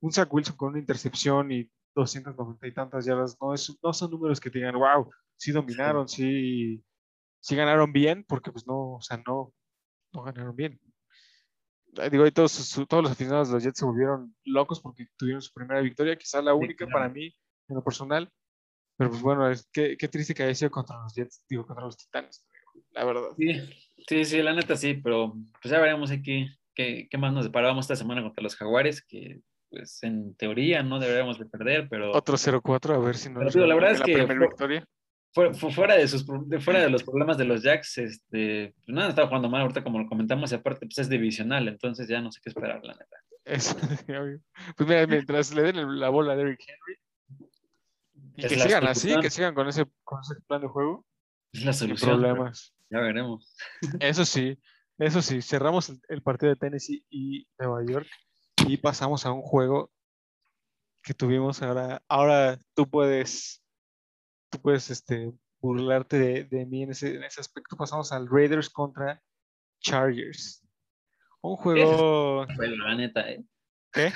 un Zach Wilson con una intercepción y 290 y tantas yardas, no, es, no son números que te digan, wow, sí dominaron, sí, sí ganaron bien, porque pues no, o sea, no, no ganaron bien. Eh, Digo, ahí todos, todos los aficionados de los Jets se volvieron locos porque tuvieron su primera victoria, quizás la única
claro.
para mí, en lo personal, pero pues bueno, es, qué, qué triste que haya sido contra los Jets, digo, contra los Titanes, la verdad.
Sí, sí, sí, la neta sí, pero pues ya veremos aquí qué, qué más nos deparábamos esta semana contra los Jaguares, que pues en teoría no deberíamos de perder, pero
Otro 0-4, a ver si no
Pero la verdad es
la
que
victoria.
fue- fue fuera, de sus, de fuera de los problemas de los Jacks, este, pues nada, estaba jugando mal ahorita como lo comentamos, y aparte pues es divisional, entonces ya no sé qué esperar, la neta.
Eso, pues mira, mientras le den la bola a Derrick Henry y
Es
que sigan así, que sigan con ese, con ese plan de juego,
Es la
sin
solución. pero
problemas.
Ya veremos.
Eso sí, eso sí, cerramos el, el partido de Tennessee y Nueva York y pasamos a un juego que tuvimos ahora. Ahora tú puedes, tú puedes este, burlarte de, de mí en ese, en ese aspecto. Pasamos al Raiders contra Chargers. Un juego.
Fue la neta, ¿eh?
¿Qué?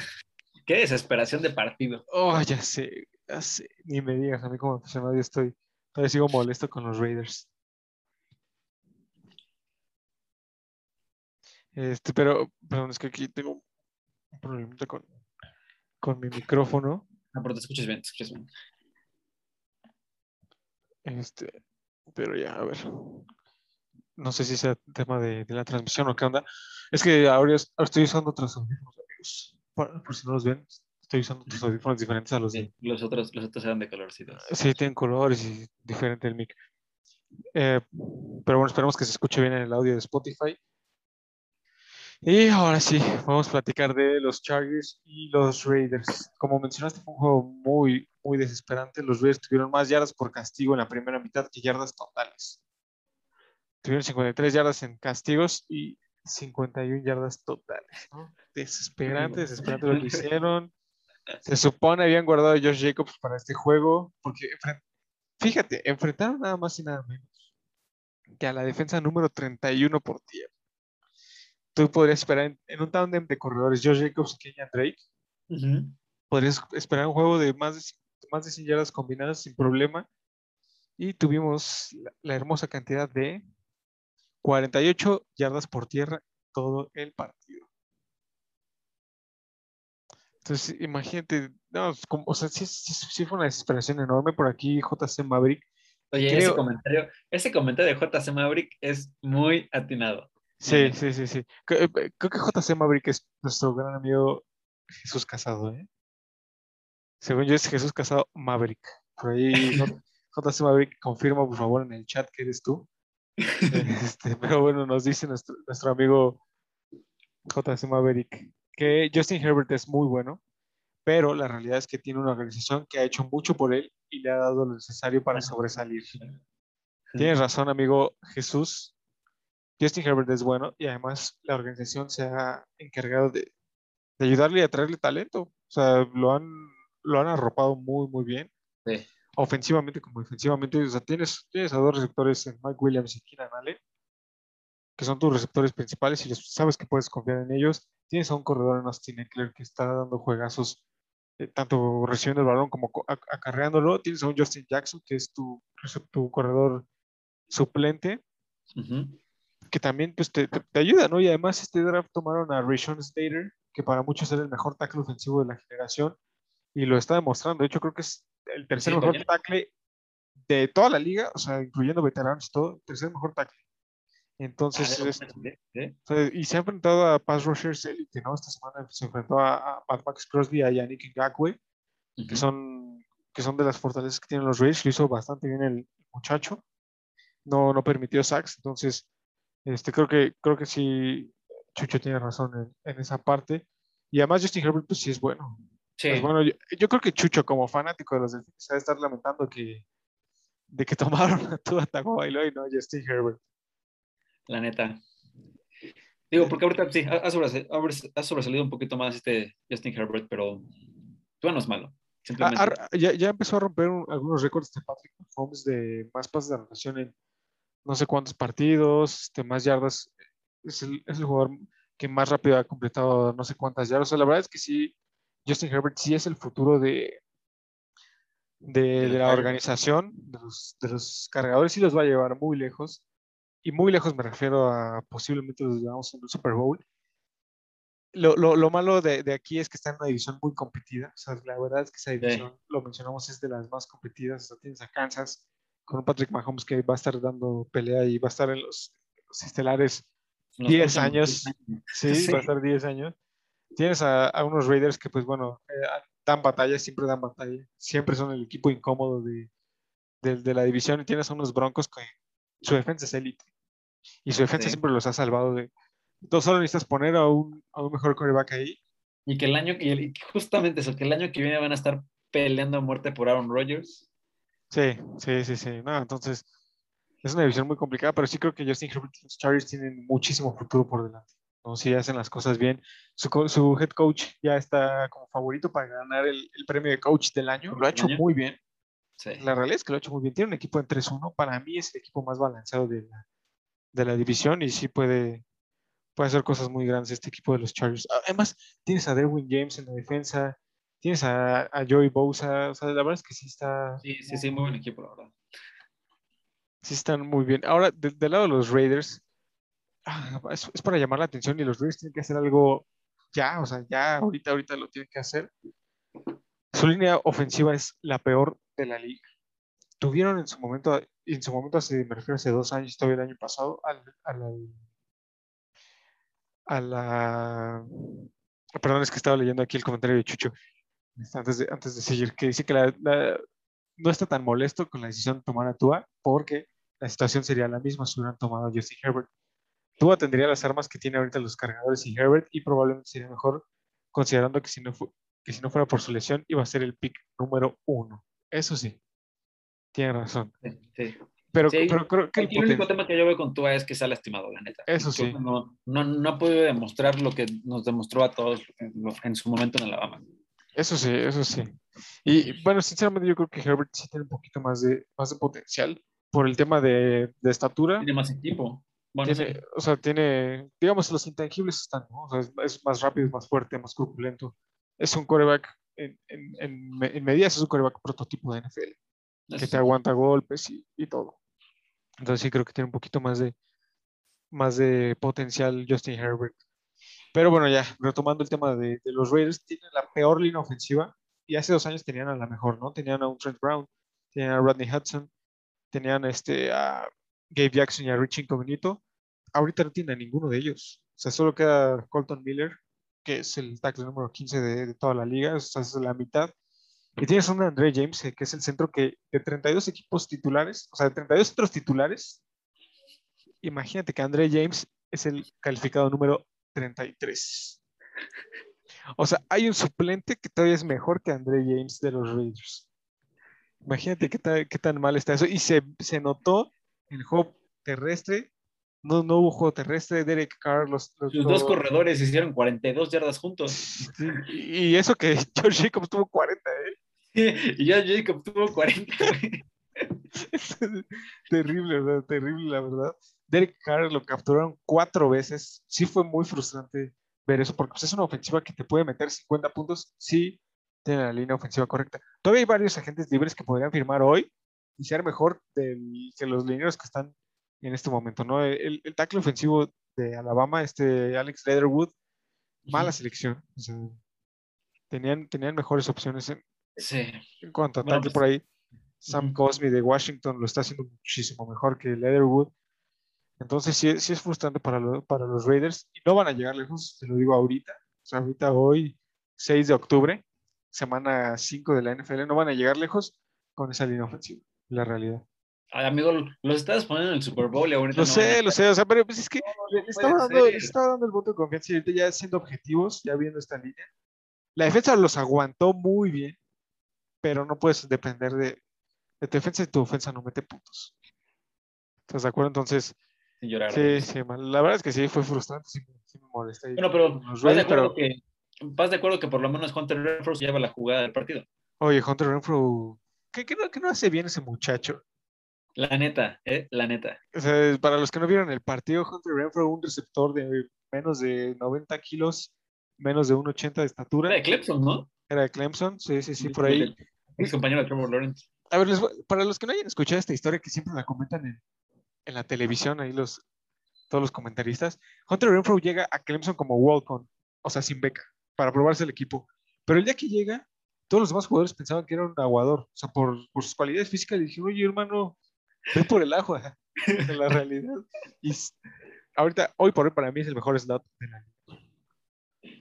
Qué desesperación de partido.
Oh, ya sé, ya sé. Ni me digas, a mí como aficionado yo estoy, todavía sigo molesto con los Raiders. Este, pero, perdón, es que aquí tengo un problemita con, con mi micrófono.
Ah, pero te escuchas bien, te escuchas bien.
Este, pero ya, a ver. No sé si sea tema de, de la transmisión o qué onda. Es que ahora, es- ahora estoy usando otros audífonos, amigos. Por, por si no los ven, estoy usando otros audífonos diferentes a los de.
Sí, los otros, los otros eran de colorcitos.
Sí, tienen colores y diferente el mic. Eh, pero bueno, esperemos que se escuche bien en el audio de Spotify. Y ahora sí, vamos a platicar de los Chargers y los Raiders. Como mencionaste, fue un juego muy, muy desesperante. Los Raiders tuvieron más yardas por castigo en la primera mitad que yardas totales. Tuvieron 53 yardas en castigos y 51 yardas totales. ¿no? Desesperante, desesperante lo que hicieron. Se supone habían guardado a Josh Jacobs para este juego, porque fíjate, enfrentaron nada más y nada menos que a la defensa número 31 por tierra. Tú podrías esperar en, en un tándem de corredores, Josh Jacobs y Kenyan Drake, podrías esperar un juego de más de, más de 100 yardas combinadas sin problema. Y tuvimos la, la hermosa cantidad de 48 yardas por tierra todo el partido. Entonces, imagínate, no, como- o sea, sí, sí- sí fue una desesperación enorme por aquí, JC Maverick.
Oye, ese comentario, ese comentario de JC Maverick es muy atinado.
Sí,
Ujú.
sí, sí, sí. Creo, eh, que JC Maverick es nuestro gran amigo Jesús Casado, ¿eh? Según yo es Jesús Casado Maverick. Por ahí JC Maverick confirma por favor en el chat que eres tú. Este, pero bueno, nos dice nuestro, nuestro amigo JC Maverick que Justin Herbert es muy bueno, pero la realidad es que tiene una organización que ha hecho mucho por él y le ha dado lo necesario para sobresalir. Tienes razón, amigo Jesús. Justin Herbert es bueno y además la organización se ha encargado de, de ayudarle y a traerle talento. O sea, lo han, lo han arropado muy, muy bien.
Sí.
Ofensivamente como defensivamente. O sea, tienes, tienes a dos receptores en Mike Williams y Keenan Allen, que son tus receptores principales y sabes que puedes confiar en ellos. Tienes a un corredor en Austin Eckler que está dando juegazos, eh, tanto recibiendo el balón como co- ac- acarreándolo. Tienes a un Justin Jackson que es tu, tu corredor suplente
Ujú.
Que también pues, te, te- te ayuda, ¿no? Y además este draft tomaron a Rayshon Slater, que para muchos era el mejor tackle ofensivo de la generación, y lo está demostrando. De hecho, creo que es el tercer
Sí,
mejor tackle de toda la liga, o sea, incluyendo veteranos y todo, tercer mejor tackle. Entonces,
Ah,
es- o sea, y se ha enfrentado a pass rushers élite, ¿no? Esta semana se enfrentó a, a Mad Max Crosby a Yannick Ngakwe, que
Ujú.
son, que son de las fortalezas que tienen los Raiders. Lo hizo bastante bien el muchacho. No, no permitió sacks. Entonces, este, creo que, creo que sí, Chucho tiene razón en, en esa parte. Y además Justin Herbert, pues sí es bueno.
Sí.
Es bueno. Yo, yo creo que Chucho, como fanático de los Delfines, a estar lamentando que, de que tomaron a tu Tagovailoa y no a Justin Herbert.
la neta. Digo, porque ahorita sí, ha, ha sobresal- ha sobres- ha sobresalido un poquito más este Justin Herbert, pero tú no es malo.
Ah,
Simplemente.
ah, ya, ya empezó a romper un- algunos récords de Patrick Mahomes de más pases de anotación en no sé cuántos partidos, este, más yardas. Es el, es el jugador que más rápido ha completado no sé cuántas yardas. O sea, la verdad es que sí, Justin Herbert sí es el futuro de, de,
De
la organización, de los, de los cargadores, sí los va a llevar muy lejos. Y muy lejos me refiero a posiblemente los llevamos en el Super Bowl. Lo, lo, lo malo de, de aquí es que está en una división muy competida. O sea, la verdad es que esa división, lo mencionamos, es de las más competidas. O sea, tienes a Kansas con un Patrick Mahomes que va a estar dando pelea y va a estar en los, los estelares
en los
10
próximos
años.
años.
Sí,
Sí.
va a estar 10 años. Tienes a, a unos Raiders que, pues bueno, eh, dan batalla, siempre dan batalla. Siempre son el equipo incómodo de, de, de la división. Y tienes a unos Broncos que su defensa es élite. Y su defensa
Sí.
siempre los ha salvado de. Tú solo necesitas poner a un, a un mejor coreback ahí.
Y que el año, y, el- y justamente eso, que el año que viene van a estar peleando a muerte por Aaron Rodgers.
Sí, sí, sí, sí. No, entonces es una división muy complicada, pero sí creo que Justin Herbert y los Chargers tienen muchísimo futuro por delante. ¿no? Si hacen las cosas bien. Su, head coach ya está como favorito para ganar el, el premio de coach del año. Lo ha hecho
Año.
muy bien.
Sí.
La realidad es que lo ha hecho muy bien. Tiene un equipo en 3-1. Para mí es el equipo más balanceado de la, de la división y sí puede, puede hacer cosas muy grandes este equipo de los Chargers. Además, tienes a Derwin James en la defensa, tienes a, a Joey Bosa. O sea, la verdad es que sí está.
Sí, sí, sí, muy buen equipo, la verdad.
Sí están muy bien. Ahora, de- del lado de los Raiders, ah, es, es para llamar la atención y los Raiders tienen que hacer algo ya, o sea, ya ahorita, ahorita lo tienen que hacer. Su línea ofensiva es la peor de la liga. Tuvieron en su momento, en su momento hace, me refiero hace dos años, todavía el año pasado, al, al- a la... Perdón, es que estaba leyendo aquí el comentario de Chucho antes de, antes de seguir, que dice que la- la- no está tan molesto con la decisión de tomar a Tua porque la situación sería la misma si hubieran tomado a Justin Herbert. Tua tendría las armas que tiene ahorita los cargadores y Herbert y probablemente sería mejor considerando que si no, fu- que si no fuera por su lesión iba a ser el pick número uno. Eso sí, tiene razón.
Sí.
Pero,
Sí,
pero creo que el
el único tema que yo veo con Tua es que se ha lastimado, la neta.
Eso sí.
No, no, no ha podido demostrar lo que nos demostró a todos en, en su momento en Alabama.
Eso sí, eso sí. Y bueno, sinceramente yo creo que Herbert sí tiene un poquito más de, más de potencial por el tema de, de estatura.
Tiene más equipo. Bueno,
tiene,
sí.
o sea, tiene, digamos, los intangibles están, ¿no? O sea, es, es más rápido, es más fuerte, más corpulento. Es un coreback, en, en, en, en medidas es un coreback prototipo de NFL, que te aguanta golpes y, y todo. Entonces sí creo que tiene un poquito más de, más de potencial Justin Herbert. Pero bueno, ya, retomando el tema de, de los Raiders, tienen la peor línea ofensiva y hace dos años tenían a la mejor, ¿no? Tenían a un Trent Brown, tenían a Rodney Hudson, tenían este, a Gabe Jackson y a Rich Incognito. Ahorita no tienen a ninguno de ellos. O sea, solo queda Colton Miller, que es el tackle número 15 de, toda la liga, o sea, es la mitad. Y tienes a un Andre James, eh, que es el centro que de 32 equipos titulares, o sea, de 32 centros titulares, imagínate que Andre James es el calificado número 33. O sea, hay un suplente que todavía es mejor que Andre James de los Raiders. Imagínate qué, ta- qué tan mal está eso. Y se, se notó el juego terrestre. No, no hubo juego terrestre. Derek Carr, los, los-
Sus dos corredores hicieron 42 yardas juntos.
Y eso que George Jacobs tuvo 40, ¿eh?
y ya Jacob tuvo 40. güey.
terrible, ¿verdad? Terrible, la verdad. Derek Carr lo capturaron cuatro veces. Sí fue muy frustrante ver eso, porque pues, es una ofensiva que te puede meter 50 puntos si tiene la línea ofensiva correcta. Todavía hay varios agentes libres que podrían firmar hoy y ser mejor del- que los lineros que están en este momento, ¿no? El, el tackle ofensivo de Alabama, este Alex Leatherwood, mala selección. o sea, tenían, tenían mejores opciones en,
Sí.
en cuanto a
Bueno,
tackle
pues,
por ahí. Sam
ujú.
Cosmi de Washington lo está haciendo muchísimo mejor que Leatherwood. Entonces sí, sí es frustrante para, lo- para los Raiders y no van a llegar lejos, te lo digo ahorita. O sea, ahorita hoy, 6 de octubre, semana 5 de la NFL, no van a llegar lejos con esa línea ofensiva, la realidad.
Ay, amigo, los estás poniendo en el Super Bowl y ahorita
Lo
no
sé, lo sé, o sea, pero pues es que le, le estaba dando, le estaba dando el voto de confianza y ahorita ya siendo objetivos, ya viendo esta línea. La defensa los aguantó muy bien, pero no puedes depender de, de tu defensa y tu ofensa no mete puntos. ¿Estás de acuerdo? Entonces,
sin llorar.
sí, sí, man, la verdad es que sí fue frustrante, sí, me- sí me molesta. ahí
Bueno, pero ¿estás de, acuerdo
pero,
que, ¿estás de acuerdo que por lo menos Hunter Renfro se lleva la jugada del partido?
oye, Hunter Renfro, ¿qué, qué no, qué no hace bien ese muchacho?
La neta, ¿eh? La neta.
O sea, para los que no vieron el partido, Hunter Renfro, un receptor de menos de 90 kilos, menos de 1,80 de estatura.
Era de Clemson, ¿no?
Era de Clemson, sí, sí, sí, por ahí.
Mi compañero de Trevor Lawrence.
A ver, les voy- para los que no hayan escuchado esta historia, que siempre la comentan en, en la televisión, ahí los, todos los comentaristas, Hunter Renfro llega a Clemson como walk-on, o sea, sin beca, para probarse el equipo. Pero el día que llega, todos los demás jugadores pensaban que era un aguador, o sea, por, por sus cualidades físicas, le dijeron, oye, hermano, ven por el agua, en la realidad. Y ahorita, hoy por hoy, para mí es el mejor slot de la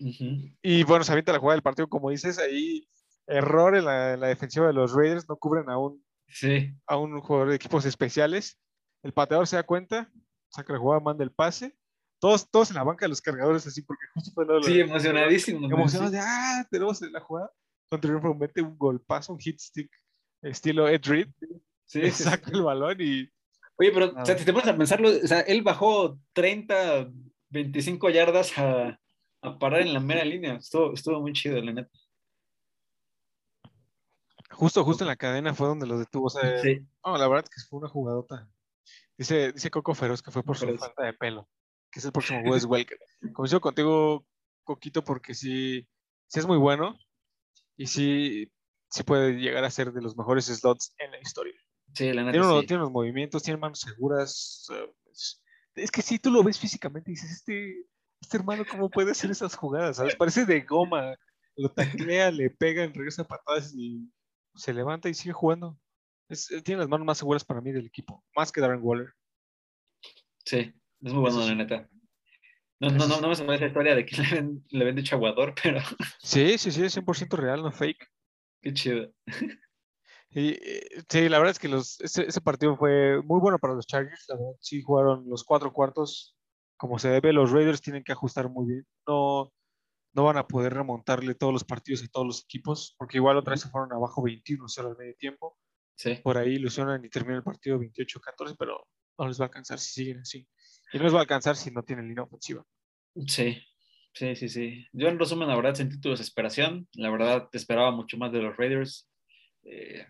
Ujú.
Y bueno, se avienta la jugada del partido, como dices, ahí error en la, en la defensiva de los Raiders, no cubren a un,
Sí.
a un jugador de equipos especiales. El pateador se da cuenta, saca la jugada, manda el pase. Todos, todos en la banca de los cargadores, así, porque justo fue lo
Sí, emocionadísimo.
Emocionados de, ah, tenemos la jugada. Mete un golpazo, un hit stick, estilo Ed Reed,
sí.
saca el balón y
Oye, pero
Ah.
o sea, si te pones a pensarlo, o sea, él bajó 30, 25 yardas a, a parar en la mera línea. Estuvo, estuvo muy chido, la neta.
justo, justo en la cadena fue donde los detuvo. O sea,
Sí.
no, la verdad es que fue una jugadota. Dice, dice Coco Feroz que fue por su falta de pelo, que es el próximo Wes Welker. Coincido contigo, Coquito, porque sí, sí es muy bueno y sí, sí puede llegar a ser de los mejores slots en la historia.
Sí, la neta.
Tiene unos,
sí.
tiene unos movimientos, tiene manos seguras, es- que si tú lo ves físicamente y dices, este, este hermano, ¿cómo puede hacer esas jugadas? ¿Sabes? Parece de goma. Lo taclea, le pega, regresa patadas y se levanta y sigue jugando. Es, eh, tiene las manos más seguras para mí del equipo, más que Darren Waller.
Sí, es muy bueno, la neta. No, no, no, no me suena esa historia de que le ven, le ven dicho aguador, pero
Sí, sí, sí, es 100% real, no fake.
qué chido.
Y, eh, sí, la verdad es que los, ese, ese partido fue muy bueno para los Chargers. La verdad, sí jugaron los cuatro cuartos como se debe. Los Raiders tienen que ajustar muy bien. No, no van a poder remontarle todos los partidos a todos los equipos, porque igual otra vez se fueron abajo 21-0 al medio tiempo.
Sí,
Por ahí ilusionan y terminan el partido 28-14, pero no les va a alcanzar si siguen así. Y no les va a alcanzar si no tienen línea ofensiva.
sí, sí, sí, sí. Yo en resumen, la verdad, sentí tu desesperación. La verdad, te esperaba mucho más de los Raiders. Eh,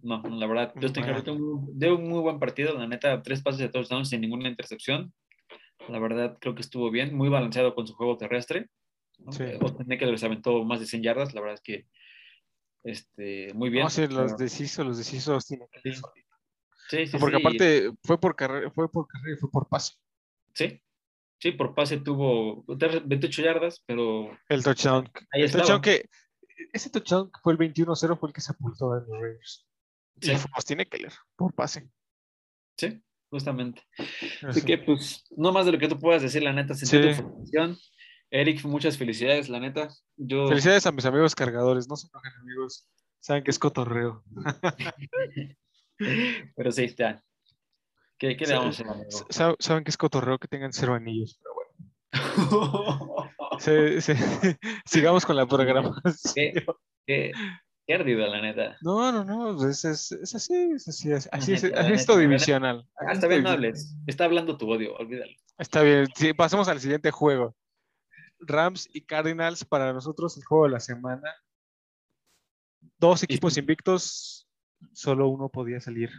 no, la verdad,
Bueno.
Herbert dio un, muy buen partido. La neta, tres pases de touchdown sin ninguna intercepción. La verdad, creo que estuvo bien, muy balanceado con su juego terrestre. ¿no?
Sí.
Eh, Austin Eckler les aventó más de 100 yardas. La verdad es que este, muy bien.
No, sí, los
pero-
deshizo, los deshizo.
Sí. Sí, sí,
Porque aparte fue por carrera, fue por carrera y fue por pase.
Sí, sí, por pase tuvo 28 yardas, pero
El touchdown.
Ahí
el touchdown que. Ese touchdown que fue el 21-0 fue el que sepultó a los Raiders.
Sí.
Y fue Austin Eckler por pase.
sí, justamente. Así
sí.
que, pues, no más de lo que tú puedas decir, la neta, sentí
Sí.
tu frustración. Eric, muchas felicidades, la neta. Yo,
Felicidades a mis amigos cargadores. No se enojen, amigos. Saben que es cotorreo.
pero sí, ya. ¿Qué, qué le vamos a
Saben que es cotorreo que tengan cero anillos. Pero bueno. Se- se- sigamos con la programación.
qué, qué, qué ardido, la neta.
No, no, no. Es, es, es así. Es así. Es, así es,
neta,
así es
neta, neta.
divisional.
Ah, está
es
bien, no hables. Está hablando tu odio, olvídalo.
Está bien, sí, pasemos al siguiente juego. Rams y Cardinals para nosotros el juego de la semana. Dos equipos invictos, solo uno podía salir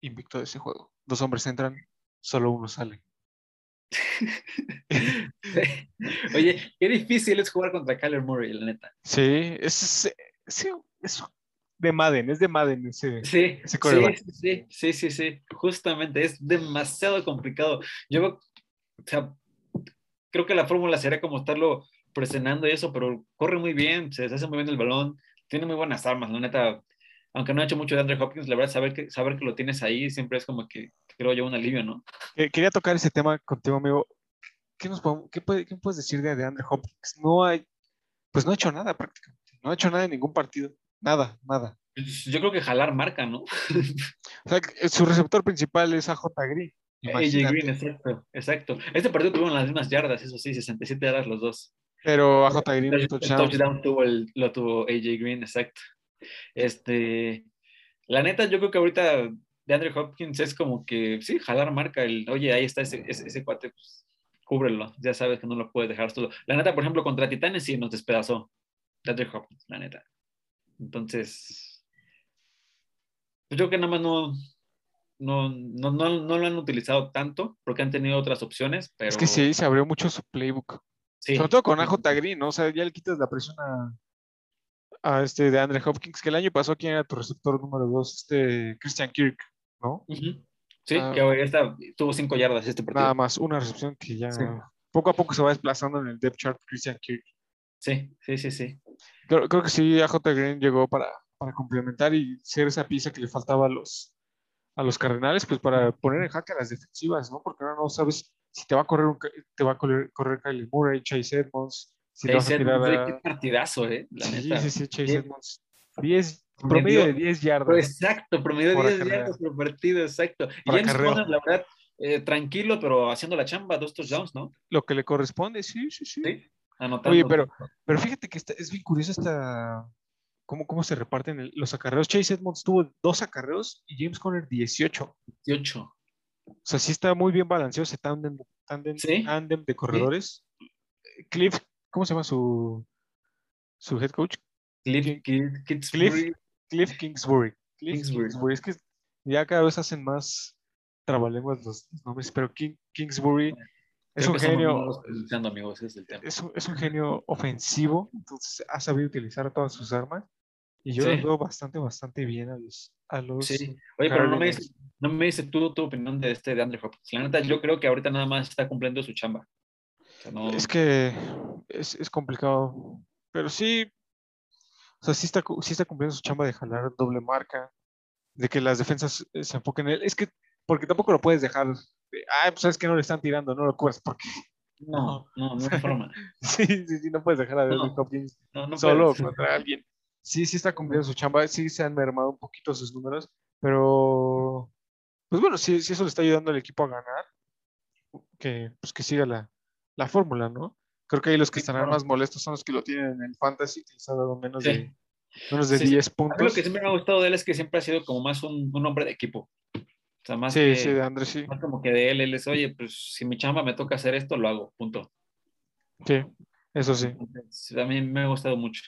invicto de ese juego. Dos hombres entran, solo uno sale.
Oye, qué difícil es jugar contra Kyler Murray, la neta.
Sí, es, es, sí, es de Madden, es de Madden ese.
Sí,
Ese
sí, sí, sí, sí, justamente es demasiado complicado. Yo, o sea, creo que la fórmula sería como estarlo presionando y eso, pero corre muy bien, se deshace muy bien el balón, tiene muy buenas armas, la neta. Aunque no ha hecho mucho de Andre Hopkins, la verdad, saber que, saber que lo tienes ahí siempre es como que, creo yo, un alivio, ¿no?
Que- Quería tocar ese tema contigo, amigo. ¿Qué, nos podemos- qué, puede- qué puedes decir de, de Andre Hopkins? No hay, pues no ha hecho nada prácticamente. No ha hecho nada en ningún partido. Nada, nada.
Pues, Yo creo que jalar marca, ¿no?
O sea, que su receptor principal es AJ Green.
AJ
Imagínate.
Green, exacto, exacto. Este partido tuvieron las mismas yardas, eso sí, 67 yardas los dos.
Pero AJ Green
El
un touchdown.
touchdown tuvo el- lo tuvo AJ Green, exacto. Este, la neta, yo creo que ahorita de Andrew Hopkins es como que, sí, jalar marca el, oye, ahí está ese, ese, ese cuate, pues, cúbrelo, ya sabes que no lo puedes dejar todo. La neta, por ejemplo, contra Titanes sí nos despedazó de Andrew Hopkins, la neta. Entonces, pues yo creo que nada más no, no, no, no, no lo han utilizado tanto porque han tenido otras opciones, pero
Es que sí, se abrió mucho su playbook.
sí.
Sobre todo con AJ Green, ¿no? O sea, ya le quitas la presión a, a este de Andre Hopkins, que el año pasado, ¿quién era tu receptor número dos? Este Christian Kirk, ¿no?
Sí,
Ah.
que ahorita tuvo cinco yardas este partido.
Nada más, una recepción que ya
Sí.
poco a poco se va desplazando en el depth chart Christian Kirk.
Sí, sí, sí, sí.
Creo, creo que sí, AJ Green llegó para, para complementar y ser esa pieza que le faltaba a los, a los Cardenales, pues para poner en jaque a las defensivas, ¿no? Porque ahora no sabes si te va a correr, un, te va a correr, correr Kyler Murray, Chase Edmonds, si le vas a
Chase
tirar
Edmonds,
a...
Qué partidazo, ¿eh? La
Sí,
neta.
sí, sí, Chase
Sí.
Edmonds. 10,
Promedio-
de 10 yardas.
Exacto, promedio de 10
acarreo.
yardas por partido, exacto. Y James. Conner, la verdad, eh, tranquilo, pero haciendo la chamba, dos touchdowns, ¿no?
Lo que le corresponde, sí, sí, sí.
Sí. Anotando.
Oye, pero, pero fíjate que está- es bien curioso esta, cómo, cómo se reparten el- los acarreos. Chase Edmonds tuvo dos acarreos y James Conner 18.
18.
O sea, sí está muy bien balanceado ese tándem, tándem,
Sí.
tándem de corredores. Cliff, ¿cómo se llama su, su head coach?
Cliff, Kingsbury.
Cliff Kingsbury. Cliff
Kingsbury.
Kingsbury. Es que ya cada vez hacen más trabalenguas los, los nombres, pero King- Kingsbury es un genio,
amigos, es el tema.
es un, es un genio ofensivo, entonces ha sabido utilizar todas sus armas. Y yo
Sí.
los veo bastante, bastante bien a los. A los
Sí. Oye, pero no me, dices, no me dices tú tu opinión de este de Andre Hopkins. La neta, yo creo que ahorita nada más está cumpliendo su chamba. O sea, no,
Es que es, es complicado. Pero sí. O sea, sí está, sí está cumpliendo su chamba de jalar doble marca. De que las defensas eh, se enfoquen en él. Es que, porque tampoco lo puedes dejar. de, Ah, pues sabes que no le están tirando, no lo cubres. Porque
no, no, no hay forma.
sí, sí, sí, no puedes dejar a
No.
Derrick Hopkins
No, no
solo
puedes.
contra alguien. Sí, sí está cumpliendo su chamba, sí se han mermado un poquito sus números, pero pues bueno, si, si eso le está ayudando al equipo a ganar, que pues que siga la, la fórmula, ¿no? Creo que ahí los que
Sí,
estarán
claro.
más molestos son los que lo tienen en el fantasy, que les ha dado menos
Sí.
de menos de
Sí, sí.
10
A mí
puntos.
lo que siempre me ha gustado de él es que siempre ha sido como más un, un hombre de equipo. O sea, más
Sí,
que,
sí, de Andrés, sí.
más como que de él, él es, oye, pues si mi chamba me toca hacer esto, lo hago, punto.
Sí, eso sí.
Entonces, a mí me ha gustado mucho.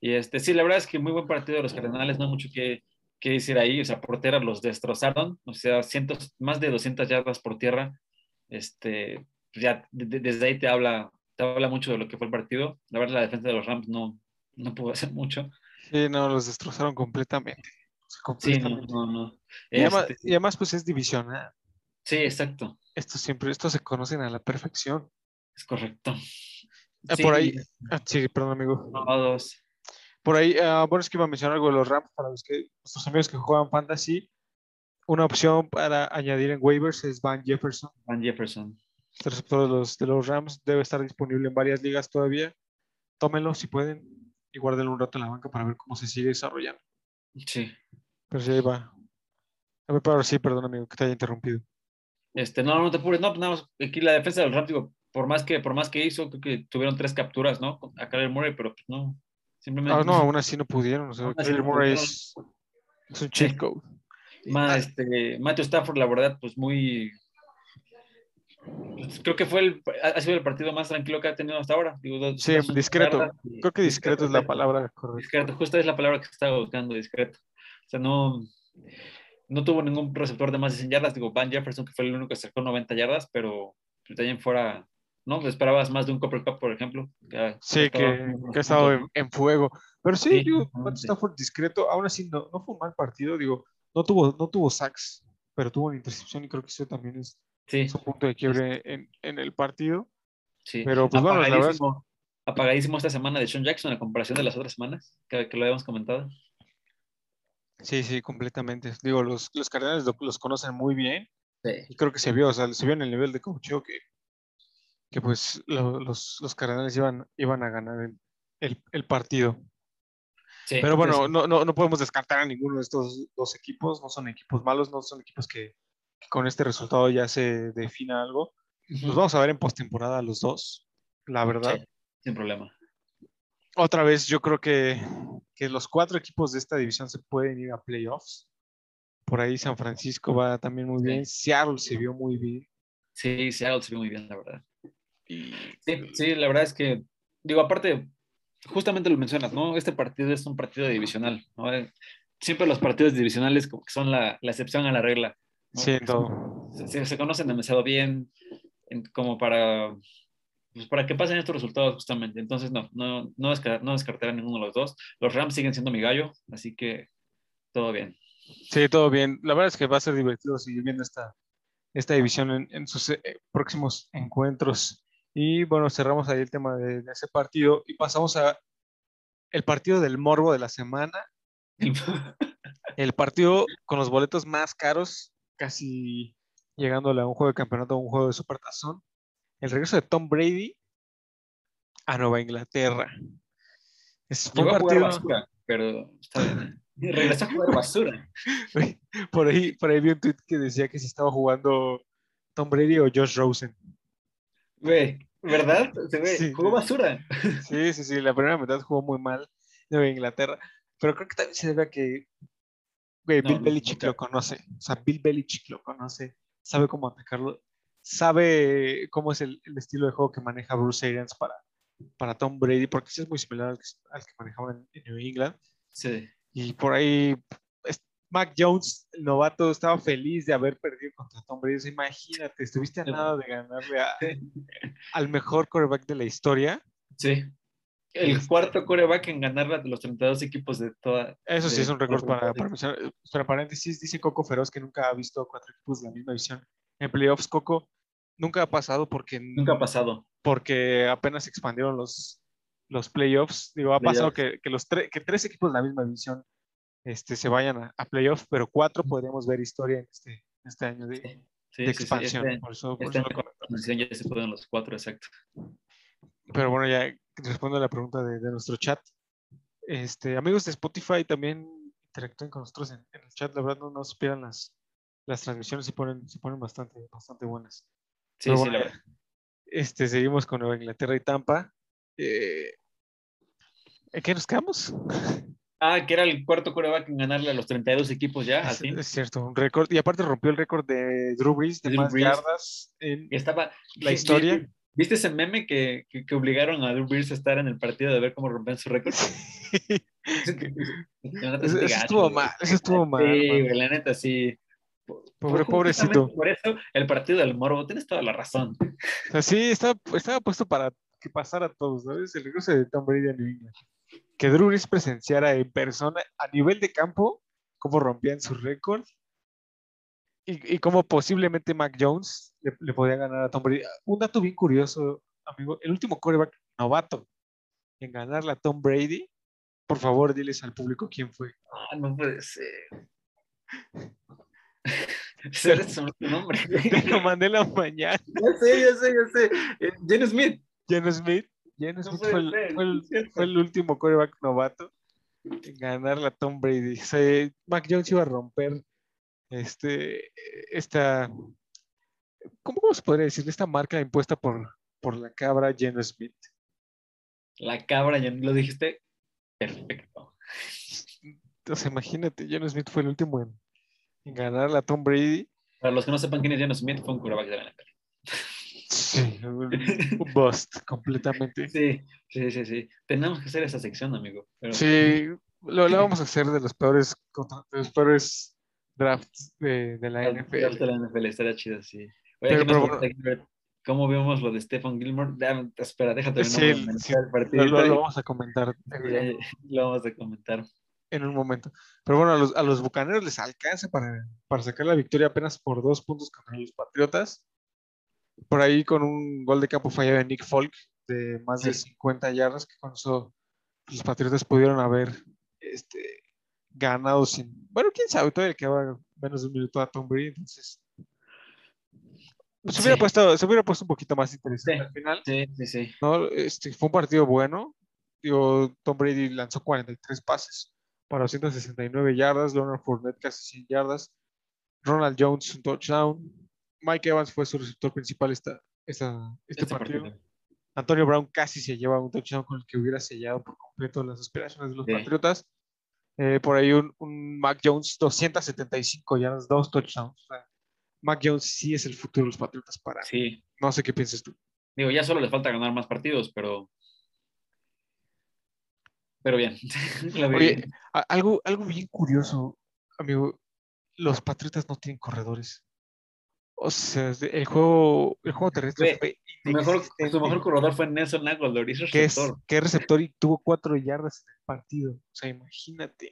Y este, sí, la verdad es que muy buen partido de los Cardenales, no hay mucho que, que decir ahí. O sea, por tierra los destrozaron, o sea, cientos, más de 200 yardas por tierra. Este, pues ya de- de- desde ahí te habla, te habla mucho de lo que fue el partido. La verdad, la defensa de los Rams no, no pudo hacer mucho.
Sí, no, los destrozaron completamente.
Sí, no, no, no.
Y, además,
Este,
y además, pues es divisional.
sí, exacto,
Estos siempre, estos se conocen a la perfección.
es correcto.
Ah,
Sí,
por ahí, ah, sí, perdón, amigo.
Todos.
Por ahí, ah, bueno, es que iba a mencionar algo de los Rams para los que, nuestros amigos que juegan Fantasy. Una opción para añadir en waivers es Van Jefferson,
Van Jefferson.
este receptor de los, de los Rams. Debe estar disponible en varias ligas todavía. Tómenlo si pueden y guárdenlo un rato en la banca para ver cómo se sigue desarrollando.
Sí.
Pero sí, ahí va. A ver, pero sí, perdón, amigo, que te haya interrumpido.
Este, no, no te apures, no, pues nada más, aquí la defensa del Rams, digo, por más que, por más que hizo, creo que tuvieron tres capturas, ¿no? A Kyler Murray, pero pues no, simplemente.
Ah, no, aún así no pudieron. O sea, es, es un cheat code. Ah.
este, Matthew Stafford, la verdad, pues muy. pues, creo que fue el, ha sido el partido más tranquilo que ha tenido hasta ahora. Digo, dos-
Sí,
dos
discreto.
y-
Creo que discreto es la palabra correcta.
Discreto, justo es la palabra que estaba buscando, discreto. O sea, no, no tuvo ningún receptor de más de 100 yardas. Digo, Van Jefferson, que fue el único que sacó 90 yardas, pero de ahí en fuera, ¿no? Esperabas más de un Copper Cup, por ejemplo. que
Sí, que, ha estado en, en fuego. Pero sí,
Sí, exactamente.
Matthew Stafford discreto, aún así no, no fue un mal partido, digo, no tuvo, no tuvo sacks, pero tuvo una intercepción y creo que eso también es,
Sí,
es un punto de quiebre en, en el partido.
sí.
Pero pues bueno, la verdad
apagadísimo, apagadísimo esta semana de Sean Jackson a comparación de las otras semanas que, que lo habíamos comentado.
Sí, sí, completamente. Digo, los, los Cardenales lo- los conocen muy bien
Sí.
y creo que se vio, o sea, se vio en el nivel de coacheo que, que pues lo- los, los Cardenales iban, iban a ganar el, el- el partido.
Sí,
Pero bueno, no, no, no podemos descartar a ninguno de estos dos equipos, no son equipos malos, no son equipos que, que con este resultado ya se defina algo. Los vamos a ver en postemporada los dos, la verdad.
sí, sin problema.
Otra vez, yo creo que, que los cuatro equipos de esta división se pueden ir a playoffs. Por ahí San Francisco va también muy
Sí.
bien, Seattle se vio muy bien.
Sí, Seattle se vio muy bien, la verdad.
Y
Sí, sí, la verdad es que, digo, aparte, justamente lo mencionas, ¿no? Este partido es un partido divisional, ¿no? Eh, Siempre los partidos divisionales como que son la, la excepción a la regla. ¿no?
sí, todo.
se, se- se conocen demasiado bien en- como para, pues, para que pasen estos resultados justamente. Entonces, no, no, no, desca- no descartar a ninguno de los dos. Los Rams siguen siendo mi gallo, así que todo bien.
Sí, todo bien. La verdad es que va a ser divertido seguir viendo esta, esta división en, en sus eh, próximos encuentros. Y bueno, cerramos ahí el tema de, de ese partido y pasamos a el partido del morbo de la semana. El partido con los boletos más caros, casi llegándole a un juego de campeonato, a un juego de supertazón. El regreso de Tom Brady a Nueva Inglaterra. Es un
Llegó a jugar
partido.
basura, pero está bien. Regresó a jugar basura.
Por ahí, por ahí vi un tweet que decía que si estaba jugando Tom Brady o Josh Rosen.
Güey, ¿verdad? Se ve,
Sí,
jugó basura.
Sí, sí, sí, la primera mitad jugó muy mal Nueva Inglaterra, pero creo que también se debe a que, güey,
No,
Bill
no,
Belichick lo conoce, o sea, Bill Belichick lo conoce, sabe cómo atacarlo, sabe cómo es el, el estilo de juego que maneja Bruce Arians para, para Tom Brady, porque sí es muy similar al que, al que manejaba en, en New England,
Sí.
y por ahí Mac Jones, el novato, estaba feliz de haber perdido contra Tom Brady, imagínate, estuviste a nada de ganarle a- al mejor quarterback de la historia,
Sí. el cuarto coreback en ganar la- los 32 equipos de toda.
Eso sí
de
es un récord para, para paréntesis, dice Coco Feroz que nunca ha visto cuatro equipos de la misma división. En playoffs, Coco nunca ha pasado porque,
Nunca ha pasado.
porque apenas se expandieron los, los playoffs. Digo, ha pasado que, que los tre- que tres equipos de la misma división este, se vayan a, a playoffs, pero cuatro podríamos ver historia en este, este año de,
Sí,
de
sí, sí,
expansión.
este-
por eso, por
este
eso lo
ya se pueden los cuatro, exacto.
Pero bueno, ya respondo a la pregunta de, de nuestro chat. Este, amigos de Spotify también interactúen con nosotros en, en el chat. La verdad no nos esperan las, las transmisiones, se ponen, se ponen bastante, bastante buenas.
Sí,
Pero
sí,
bueno,
la verdad.
Este, seguimos con Nueva Inglaterra y Tampa. Eh, ¿En qué nos quedamos?
Ah, que era el cuarto coreback en ganarle a los 32 equipos ya,
Es,
así.
es cierto, un récord. Y aparte rompió el récord de Drew Brees de
Drew
más
Brees.
yardas en
estaba.
la historia.
¿Viste ese meme que, que, que obligaron a Drew Brees a estar en el partido de ver cómo rompían su récord?
Eso, eso estuvo mal, eso estuvo mal.
Sí,
man.
la neta, sí.
Pobre- pobrecito.
Por eso, el partido del Morbo, tienes toda la razón.
O sea, sí, estaba, estaba puesto para que pasara a todos, ¿sabes? El regreso de Tom Brady a New England. Que Drew Brees presenciara en persona, a nivel de campo, cómo rompían su récord y, y cómo posiblemente Mac Jones le, le podía ganar a Tom Brady. Un dato bien curioso, amigo, el último quarterback novato en ganarle a Tom Brady, por favor, diles al público quién fue.
Ah, no puede ser. Ese es su nombre.
Te lo mandé en la mañana.
Ya sé, ya sé, ya sé. Eh, Geno Smith.
Geno Smith. Geno
No
Smith fue el, fue fue último quarterback novato en ganarle a Tom Brady. O sea, Mac Jones iba a romper este, esta, ¿cómo, se podría decir? Esta marca impuesta por, por la cabra Geno Smith.
La cabra, ya lo dijiste. Perfecto.
Entonces, imagínate, Geno Smith fue el último en, en ganarle a Tom Brady.
Para los que no sepan quién es Geno Smith, fue un quarterback de la NFL.
Sí, un, bust completamente.
Sí, sí, sí, sí. Tenemos que hacer esa sección, amigo. Pero,
Sí, lo, lo vamos a hacer de los peores, de los peores drafts de, de la NFL.
de la NFL estaría chido, sí. Oye,
Pero- pero
¿Cómo vemos lo de Stephen Gilmore? Dame- espera, déjate
Sí, sí,
el
Lo,
partido.
lo- lo vamos a comentar
Lo vamos a comentar.
en un momento. Pero bueno, a los, a los bucaneros les alcanza para, para sacar la victoria apenas por dos puntos contra los Patriotas. Por ahí con un gol de campo fallado de Nick Folk de más de
Sí.
50 yardas, que con eso los Patriotas pudieron haber este, ganado sin. Bueno, quién sabe, todavía le quedaba menos de un minuto a Tom Brady, entonces. Se hubiera,
Sí.
puesto, se hubiera puesto un poquito más interesante
Sí.
al final.
Sí, sí, sí.
¿no? Este, fue un partido bueno. Digo, Tom Brady lanzó 43 pases para 269 yardas, Leonard Fournette casi 100 yardas, Ronald Jones un touchdown, Mike Evans fue su receptor principal esta, esta- este,
Este
partido.
partido.
Antonio Brown casi se lleva un touchdown con el que hubiera sellado por completo las aspiraciones de los
Sí.
Patriotas. Eh, por ahí un, un Mac Jones 275 yardas, dos touchdowns. O sea, Mac Jones sí es el futuro de los Patriotas para.
Sí.
No sé qué piensas tú.
Digo, ya solo les falta ganar más partidos, pero. Pero bien.
Oye, Algo, algo bien curioso, amigo. Los Patriotas no tienen corredores. O sea, el juego, el juego terrestre fue
Su mejor, su mejor corredor fue Nelson Aguilar, hizo
es,
receptor.
es receptor y tuvo cuatro yardas en el partido. O sea, imagínate.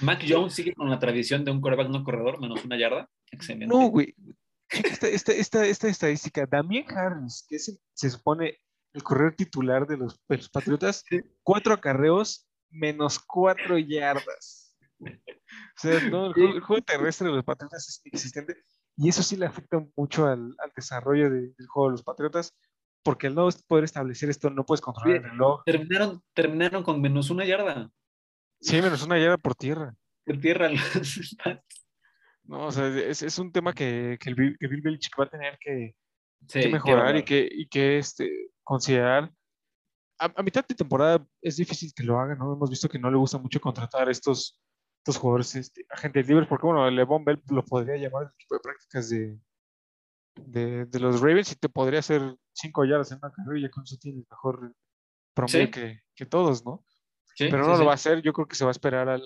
Mac Jones sigue con la tradición de un coreback no corredor, menos una yarda. Excelente.
No, güey. Esta, esta, esta, esta estadística. Damien Harris, que es se supone el corredor titular de los, de los Patriotas, cuatro acarreos, menos cuatro yardas. O sea, no, el, juego, el juego terrestre de los Patriotas es inexistente. Y eso sí le afecta mucho al, al desarrollo de- del juego de los Patriotas, porque al no poder establecer esto, no puedes controlar el reloj.
Terminaron, terminaron con menos una yarda.
Sí, menos una yarda por tierra.
De tierra los
No, o sea, es, es un tema que, que el Bill, que Bill Belichick va a tener que,
Sí,
que
qué
mejorar y que, y que este, considerar. A, a mitad de temporada es difícil que lo haga, ¿no? Hemos visto que no le gusta mucho contratar estos, estos jugadores, este, agentes libres, porque bueno, Levon Bell lo podría llamar el equipo de prácticas de, de, de los Ravens y te podría hacer cinco yardas en una carrera y ya con eso tienes mejor promedio
Sí.
que, que todos, ¿no?
Sí,
Pero
sí,
no
sí.
lo va a hacer, yo creo que se va a esperar al,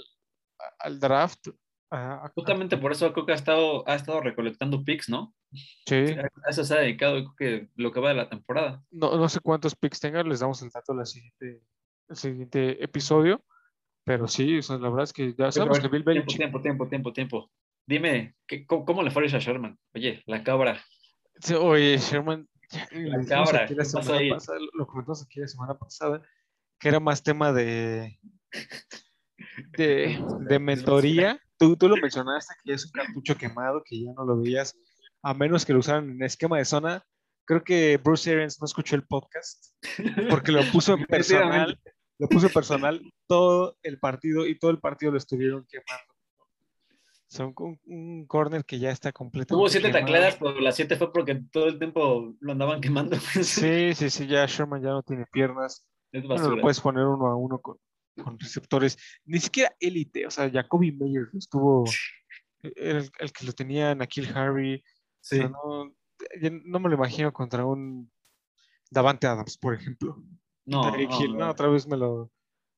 al draft. a- a-
Justamente por eso creo que ha estado, ha estado recolectando picks, ¿no?
sí.
A eso se ha dedicado, creo que lo que va de la temporada.
No, no sé cuántos picks tengan, les damos el dato la siguiente, el siguiente episodio. Pero sí, o sea, la verdad es que ya sabemos que Bill
tiempo,
Belichick.
tiempo, tiempo, tiempo, tiempo. Dime, ¿qué- cómo, cómo le fue a Sherman? Oye, la cabra.
Sí, Oye, Sherman, ya dijimos
cabra,
la lo comentamos aquí la semana pasada, que era más tema de, de, de mentoría. Tú, tú lo mencionaste, que es un cartucho quemado, que ya no lo veías, a menos que lo usaran en esquema de zona. Creo que Bruce Arians no escuchó el podcast, porque lo puso en personal, lo puso personal todo el partido y todo el partido lo estuvieron quemando. Son un, un corner que ya está completamente
Tuvo siete
quemado.
tacleadas, pero las siete fue porque todo el tiempo lo andaban quemando.
Sí, sí, sí, ya Sherman ya no tiene piernas.
Es
Bueno, lo puedes poner uno a uno con, con receptores, ni siquiera élite, o sea, Jacoby Meyers estuvo, el, el que lo tenía Nakil Harry, o
Sí.
sea, no, no me lo imagino contra un Davante Adams, por ejemplo.
No, no,
Hill, no,
no,
otra vez me lo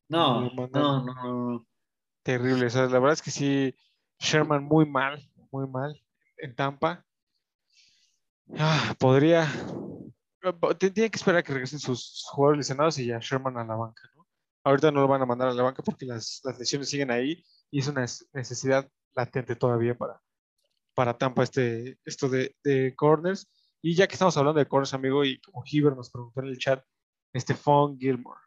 no,
me lo
no, no, no, no.
terrible, o sea, la verdad es que sí, Sherman muy mal, muy mal en Tampa. Ah, podría, tiene que esperar a que regresen sus jugadores lesionados y ya Sherman a la banca, ¿no? Ahorita no lo van a mandar a la banca porque las, las lesiones siguen ahí y es una necesidad latente todavía para, para Tampa este, esto de, de corners. Y ya que estamos hablando de corners, amigo, y como Hiver nos preguntó en el chat, Stephon Gilmore.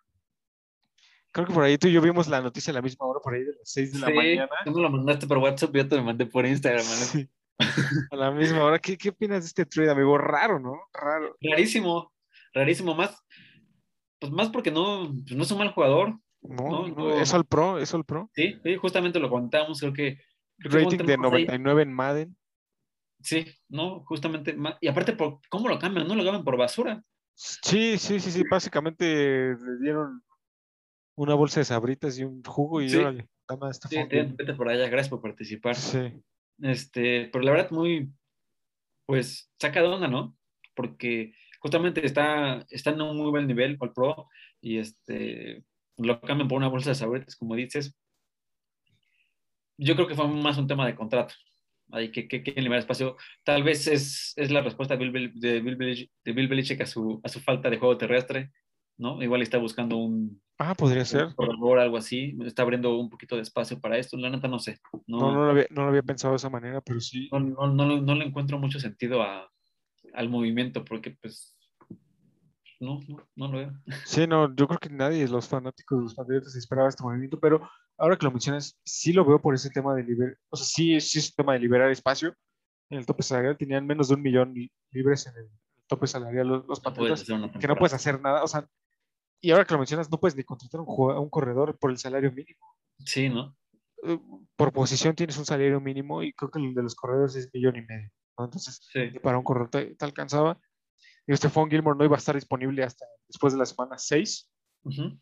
Creo que por ahí tú y yo vimos la noticia a la misma hora, por ahí de las 6 de la mañana.
tú me lo mandaste por WhatsApp, yo te lo mandé por Instagram.
Sí. A la misma hora. ¿Qué, ¿Qué opinas de este trade, amigo? Raro, ¿no? Raro.
Rarísimo, rarísimo más. Pues más porque no, pues no es un mal jugador.
No,
No,
no, es all pro, es all pro.
Sí, sí, justamente lo contamos, creo que. creo que
Rating de
encontramos ahí.
99 en Madden.
Sí, no, justamente. Y aparte, por ¿cómo lo cambian? No lo cambian por basura.
Sí, sí, sí, sí. Básicamente le dieron una bolsa de sabritas y un jugo y
Sí.
órale, dame a
Sí, te- vete por allá, gracias por participar.
Sí.
Este, pero la verdad, muy, pues, saca de onda, ¿no? Porque justamente está, está en un muy buen nivel All Pro y este, lo cambian por una bolsa de sabritas, como dices. Yo creo que fue más un tema de contrato. Hay que, que, que liberar espacio. Tal vez es, es la respuesta de Bill, de Bill, Belichick, de Bill Belichick a su, a su falta de juego terrestre, ¿no? Igual está buscando un,
Ah, podría ser.
corredor, algo así. Está abriendo un poquito de espacio para esto. La neta no sé.
No, no lo había, no lo había pensado de esa manera, pero sí.
no, no, no, le- no encuentro mucho sentido a, al movimiento porque pues no, no, no lo veo.
Sí, no, yo creo que nadie, los fanáticos de los Patriotas esperaba este movimiento, pero ahora que lo mencionas, sí lo veo por ese tema de liberar, o sea, sí, sí es un tema de liberar espacio. En el tope salarial tenían menos de un millón li- libres en el tope salarial los, los
No puedes hacer
que no puedes hacer nada, o sea, y ahora que lo mencionas, no puedes ni contratar a un, a un corredor por el salario mínimo.
Sí, ¿no?
Eh, Por posición tienes un salario mínimo y creo que el de los corredores es millón y medio, ¿no? Entonces,
Sí.
para un corredor te, te alcanzaba. Y Stephon Gilmore no iba a estar disponible hasta después de la semana 6.
Ujú.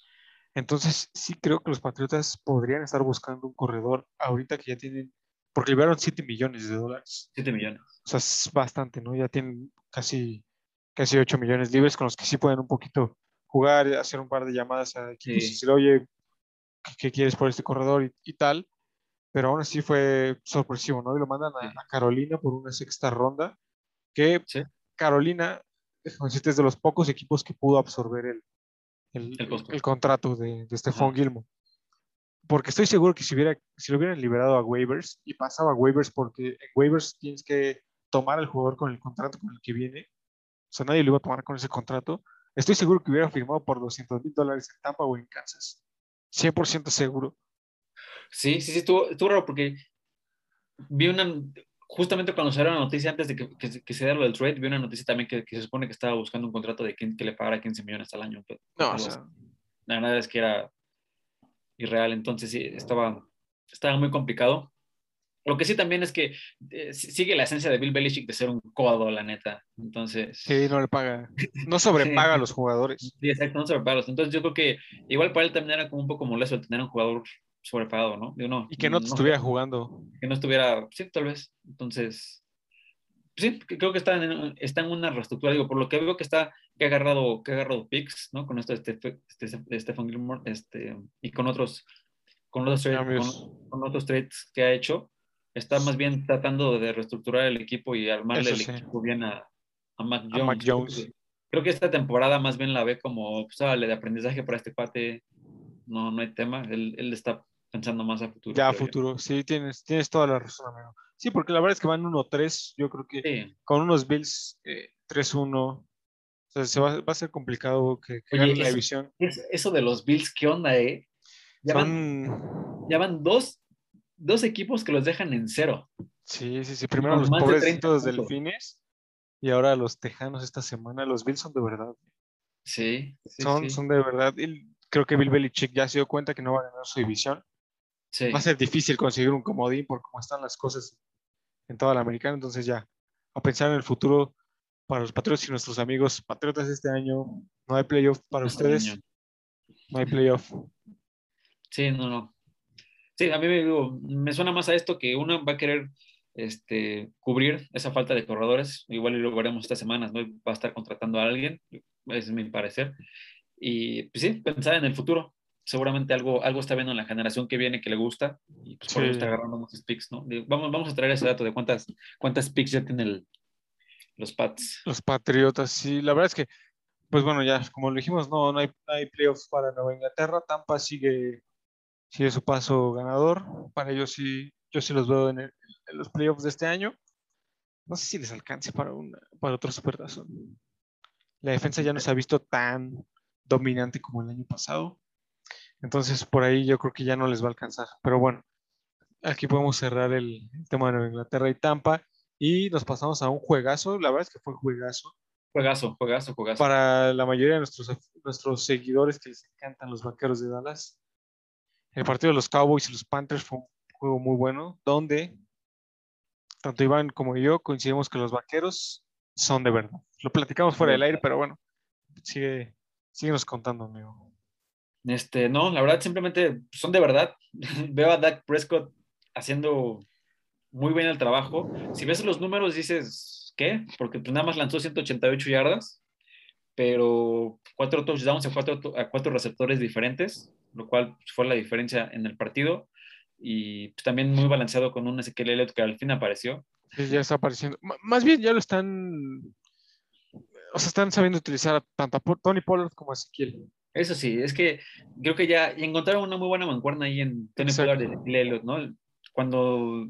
Entonces, sí creo que los Patriotas podrían estar buscando un corredor ahorita que ya tienen, porque liberaron 7 millones de dólares.
7 millones.
O sea, es bastante, ¿no? Ya tienen casi, casi 8 millones libres con los que sí pueden un poquito jugar, hacer un par de llamadas a equipos
Sí.
decir, oye, ¿qué, qué quieres por este corredor? Y, y tal. Pero aún así fue sorpresivo, ¿no? Y lo mandan a,
Sí.
a Carolina por una sexta ronda, que
Sí.
Carolina, es de los pocos equipos que pudo absorber el, el,
El
contrato de, de Stephon. Gilmore. Porque estoy seguro que si, hubiera, si lo hubieran liberado a waivers y pasaba a waivers, porque en waivers tienes que tomar al jugador con el contrato con el que viene, o sea, nadie lo iba a tomar con ese contrato, estoy seguro que hubiera firmado por 200 mil dólares en Tampa o en Kansas. 100% seguro.
Sí, sí, sí, estuvo, estuvo raro porque vi una, justamente cuando salió la noticia, antes de que, que, se- que se diera lo del trade, vi una noticia también que, que se supone que estaba buscando un contrato de quien, que le pagara 15 millones al año. pero
No, o sea,
la verdad es que era irreal, entonces sí, estaba, estaba muy complicado. Lo que sí también es que eh, sigue la esencia de Bill Belichick de ser un codo, la neta. Entonces,
sí, no le paga, no sobrepaga a
Sí.
los jugadores.
Sí, exacto, no sobrepagados. Entonces yo creo que igual para él también era como un poco molesto el tener un jugador sobrepagado, ¿no? Digo, no
Y que no te estuviera jugando.
Que no estuviera, sí, tal vez. Entonces, sí, creo que está en, está en una reestructura, digo, por lo que veo que está, que ha agarrado, que ha agarrado picks, ¿no? Con esto de, este, de Stephen Gilmore, este, y con otros, con otros, trades,
Cambios.
con, con otros trades que ha hecho, está más bien tratando de reestructurar el equipo y armarle
Eso
el
sí.
equipo bien a, a Mac
A
Jones.
Mac
Creo
Jones.
que- Creo que esta temporada más bien la ve como, pues, de aprendizaje para este cuate, no, no hay tema. Él, él está pensando más a futuro.
Ya a
yo.
futuro, sí, tienes, tienes toda la razón, amigo. Sí, porque la verdad es que van 1-3, yo creo que
Sí.
con unos Bills eh, 3-1, o sea, se va, va a ser complicado que, que
Oye,
ganen la división.
Es- Eso de los Bills, ¿qué onda, eh? Ya, van, ya van dos, dos equipos que los dejan en cero.
Sí, sí, sí. Primero los
más de 30
pobrecitos
puntos.
delfines y ahora los tejanos esta semana. Los Bills son de verdad.
Sí, sí,
son,
sí.
son de verdad. Y creo que Bill Belichick ya se dio cuenta que no va a ganar su división.
Sí.
Va a ser difícil conseguir un comodín por cómo están las cosas en toda la americana. Entonces ya, a pensar en el futuro para los Patriotas y nuestros amigos Patriotas este año. No hay playoff para
Este
ustedes.
año.
No hay playoff.
Sí, no, no. Sí, a mí me, digo, me suena más a esto que uno va a querer este, cubrir esa falta de corredores. Igual y lo veremos estas semanas, ¿no? Va a estar contratando a alguien, es mi parecer. Y pues sí, pensar en el futuro. Seguramente algo, algo está viendo en la generación que viene que le gusta y pues por eso está agarrando muchos picks, ¿no? Vamos, vamos a traer ese dato de cuántas, cuántas picks ya tienen el- los Pats.
Los Patriotas, sí, la verdad es que, pues bueno, ya como lo dijimos, no, no hay, no hay playoffs para Nueva Inglaterra. Tampa sigue, sigue su paso ganador. Para ellos sí, yo sí los veo en, el- en los playoffs de este año. No sé si les alcance para, un, para otro supertazón. La defensa ya no se ha visto tan dominante como el año pasado. Entonces, por ahí yo creo que ya no les va a alcanzar. Pero bueno, aquí podemos cerrar el, tema de Nueva Inglaterra y Tampa. Y nos pasamos a un juegazo. La verdad es que fue juegazo
Juegazo, juegazo, juegazo.
para la mayoría de nuestros, nuestros seguidores que les encantan los vaqueros de Dallas. El partido de los Cowboys y los Panthers fue un juego muy bueno, donde tanto Iván como yo coincidimos que los vaqueros son de verdad. Lo platicamos fuera del aire, pero bueno, sigue, síguenos contando, amigo.
Este, no, la verdad simplemente son de verdad. Veo a Dak Prescott haciendo muy bien el trabajo. Si ves los números dices, ¿qué? Porque pues nada más lanzó 188 yardas, pero cuatro touchdowns a cuatro, a cuatro receptores diferentes, lo cual fue la diferencia en el partido. Y pues, también muy balanceado con un Ezequiel Elliott que al fin apareció.
Sí, ya está apareciendo. Más bien ya lo están, o sea, están sabiendo utilizar tanto a Tony Pollard como a Ezequiel.
Eso sí, es que creo que ya encontraron una muy buena mancuerna ahí en Tony. Pollard y Elliott, ¿no? Cuando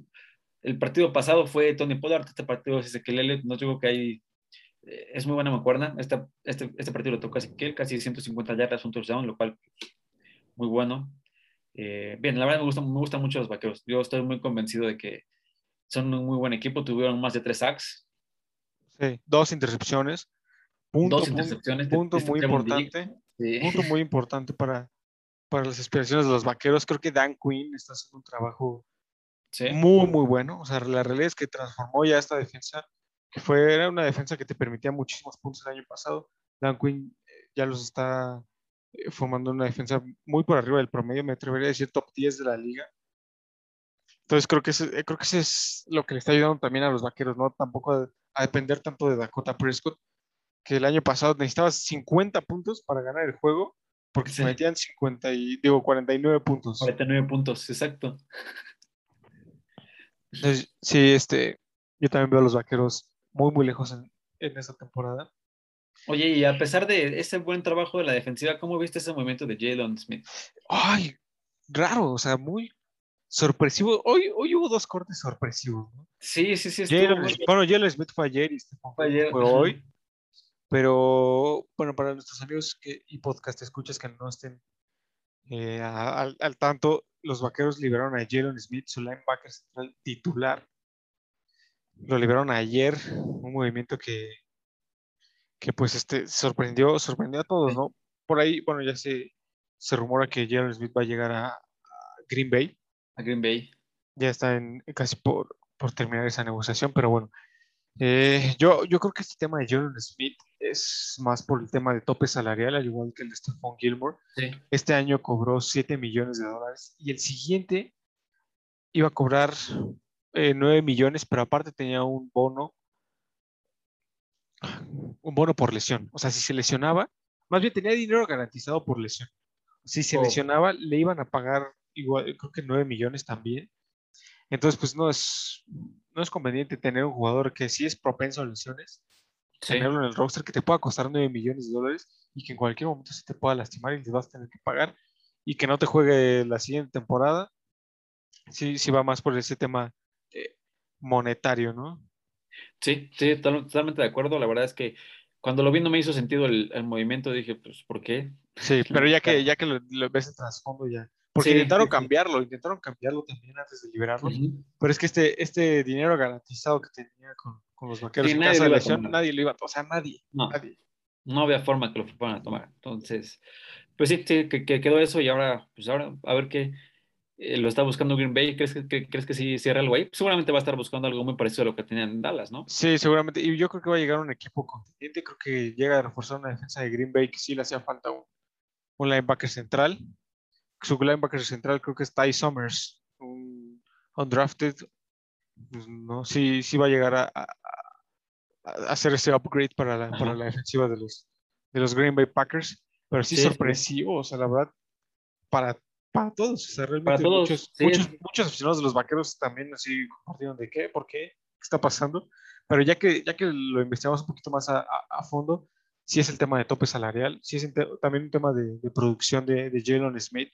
el partido pasado fue Tony Pollard, este partido es Ezequiel Elliott, no digo que hay, eh, es muy buena mancuerna. Esta, este, este partido lo tocó a Ezequiel, casi 150 yardas, un touchdown, lo cual muy bueno. Eh, bien, la verdad me gustan, me gustan mucho los vaqueros. Yo estoy muy convencido de que son un muy buen equipo, tuvieron más de tres sacks,
Sí, dos intercepciones. Punto,
dos
punto-
intercepciones. de-
punto
de
muy importante.
Sí.
punto muy importante para, para las aspiraciones de los vaqueros. Creo que Dan Quinn está haciendo un trabajo
Sí.
muy, muy bueno. O sea, la realidad es que transformó ya esta defensa, que fue, era una defensa que te permitía muchísimos puntos el año pasado. Dan Quinn eh, ya los está eh, formando una defensa muy por arriba del promedio, me atrevería a decir top 10 de la liga. Entonces creo que, ese, eh, creo que ese es lo que le está ayudando también a los vaqueros, ¿no? Tampoco a, a depender tanto de Dakota Prescott, que el año pasado necesitabas 50 puntos para ganar el juego, porque
Sí.
se metían 50 y, digo, 49 puntos.
49 puntos, exacto.
Entonces, sí, este, yo también veo a los vaqueros muy, muy lejos en, en esta temporada.
Oye, y a pesar de ese buen trabajo de la defensiva, ¿cómo viste ese movimiento de Jalen Smith?
Ay, raro, o sea, muy sorpresivo. Hoy, hoy hubo dos cortes sorpresivos, ¿no?
Sí, sí, sí.
Jalen- bueno, Jalen Smith fue ayer y Stephon
Fue ayer,
fue hoy. Pero, bueno, para nuestros amigos que, y podcast escuchas que no estén eh, al, al tanto, los vaqueros liberaron a Jalen Smith, su linebacker central titular. Lo liberaron ayer, un movimiento que, que pues este sorprendió, sorprendió a todos. ¿no? Por ahí, bueno, ya se, se rumora que Jalen Smith va a llegar a, a Green Bay
a Green Bay.
ya está en, casi por, por terminar esa negociación, pero bueno, eh, yo, yo creo que este tema de Jalen Smith es más por el tema de tope salarial, al igual que el de Stephon Gilmore.
Sí.
Este año cobró 7 millones de dólares y el siguiente iba a cobrar eh, 9 millones, pero aparte tenía un bono, un bono por lesión. O sea, si se lesionaba, más bien tenía dinero garantizado por lesión. Si se
Oh.
lesionaba, le iban a pagar igual, creo que 9 millones también. Entonces, pues no es, no es conveniente tener un jugador que sí es propenso a lesiones,
Sí.
tenerlo en el roster que te pueda costar 9 millones de dólares y que en cualquier momento se te pueda lastimar y les vas a tener que pagar. y que no te juegue la siguiente temporada, sí, sí va más por ese tema eh, monetario, ¿no?
Sí, sí, totalmente de acuerdo. La verdad es que cuando lo vi no me hizo sentido el, movimiento, dije, pues, ¿por qué?
Sí, pero ya que, ya que lo, ves en trasfondo ya. Porque intentaron cambiarlo, intentaron cambiarlo también antes de liberarlo. Pero es que este, este dinero garantizado que tenía con, con los vaqueros en casa de nadie lo iba a tomar. O sea, nadie,
no,
nadie.
No había forma que lo fueran a tomar. Entonces, pues sí, sí que, que, quedó eso y ahora, pues ahora, a ver qué, eh, lo está buscando Green Bay. ¿Crees que, crees que sí cierra algo ahí? Seguramente va a estar buscando algo muy parecido a lo que tenían en Dallas, ¿no?
Sí, seguramente. Y yo creo que va a llegar un equipo contendiente. Creo que llega a reforzar una defensa de Green Bay que sí le hacía falta un, un linebacker central. Su linebacker central creo que es Ty Summers, un undrafted. Pues, no, sí, sí va a llegar a, hacer ese upgrade para la, para la defensiva de los, de los Green Bay Packers. Pero sí, sorpresivo, o sea, la verdad, para para todos, o sea, realmente muchos, muchos, muchos, aficionados de los vaqueros también así compartieron de qué, por qué, qué está pasando, pero ya que, ya que lo investigamos un poquito más a, a, fondo, sí es el tema de tope salarial, sí es también un tema de, de producción de, de Jalen Smith.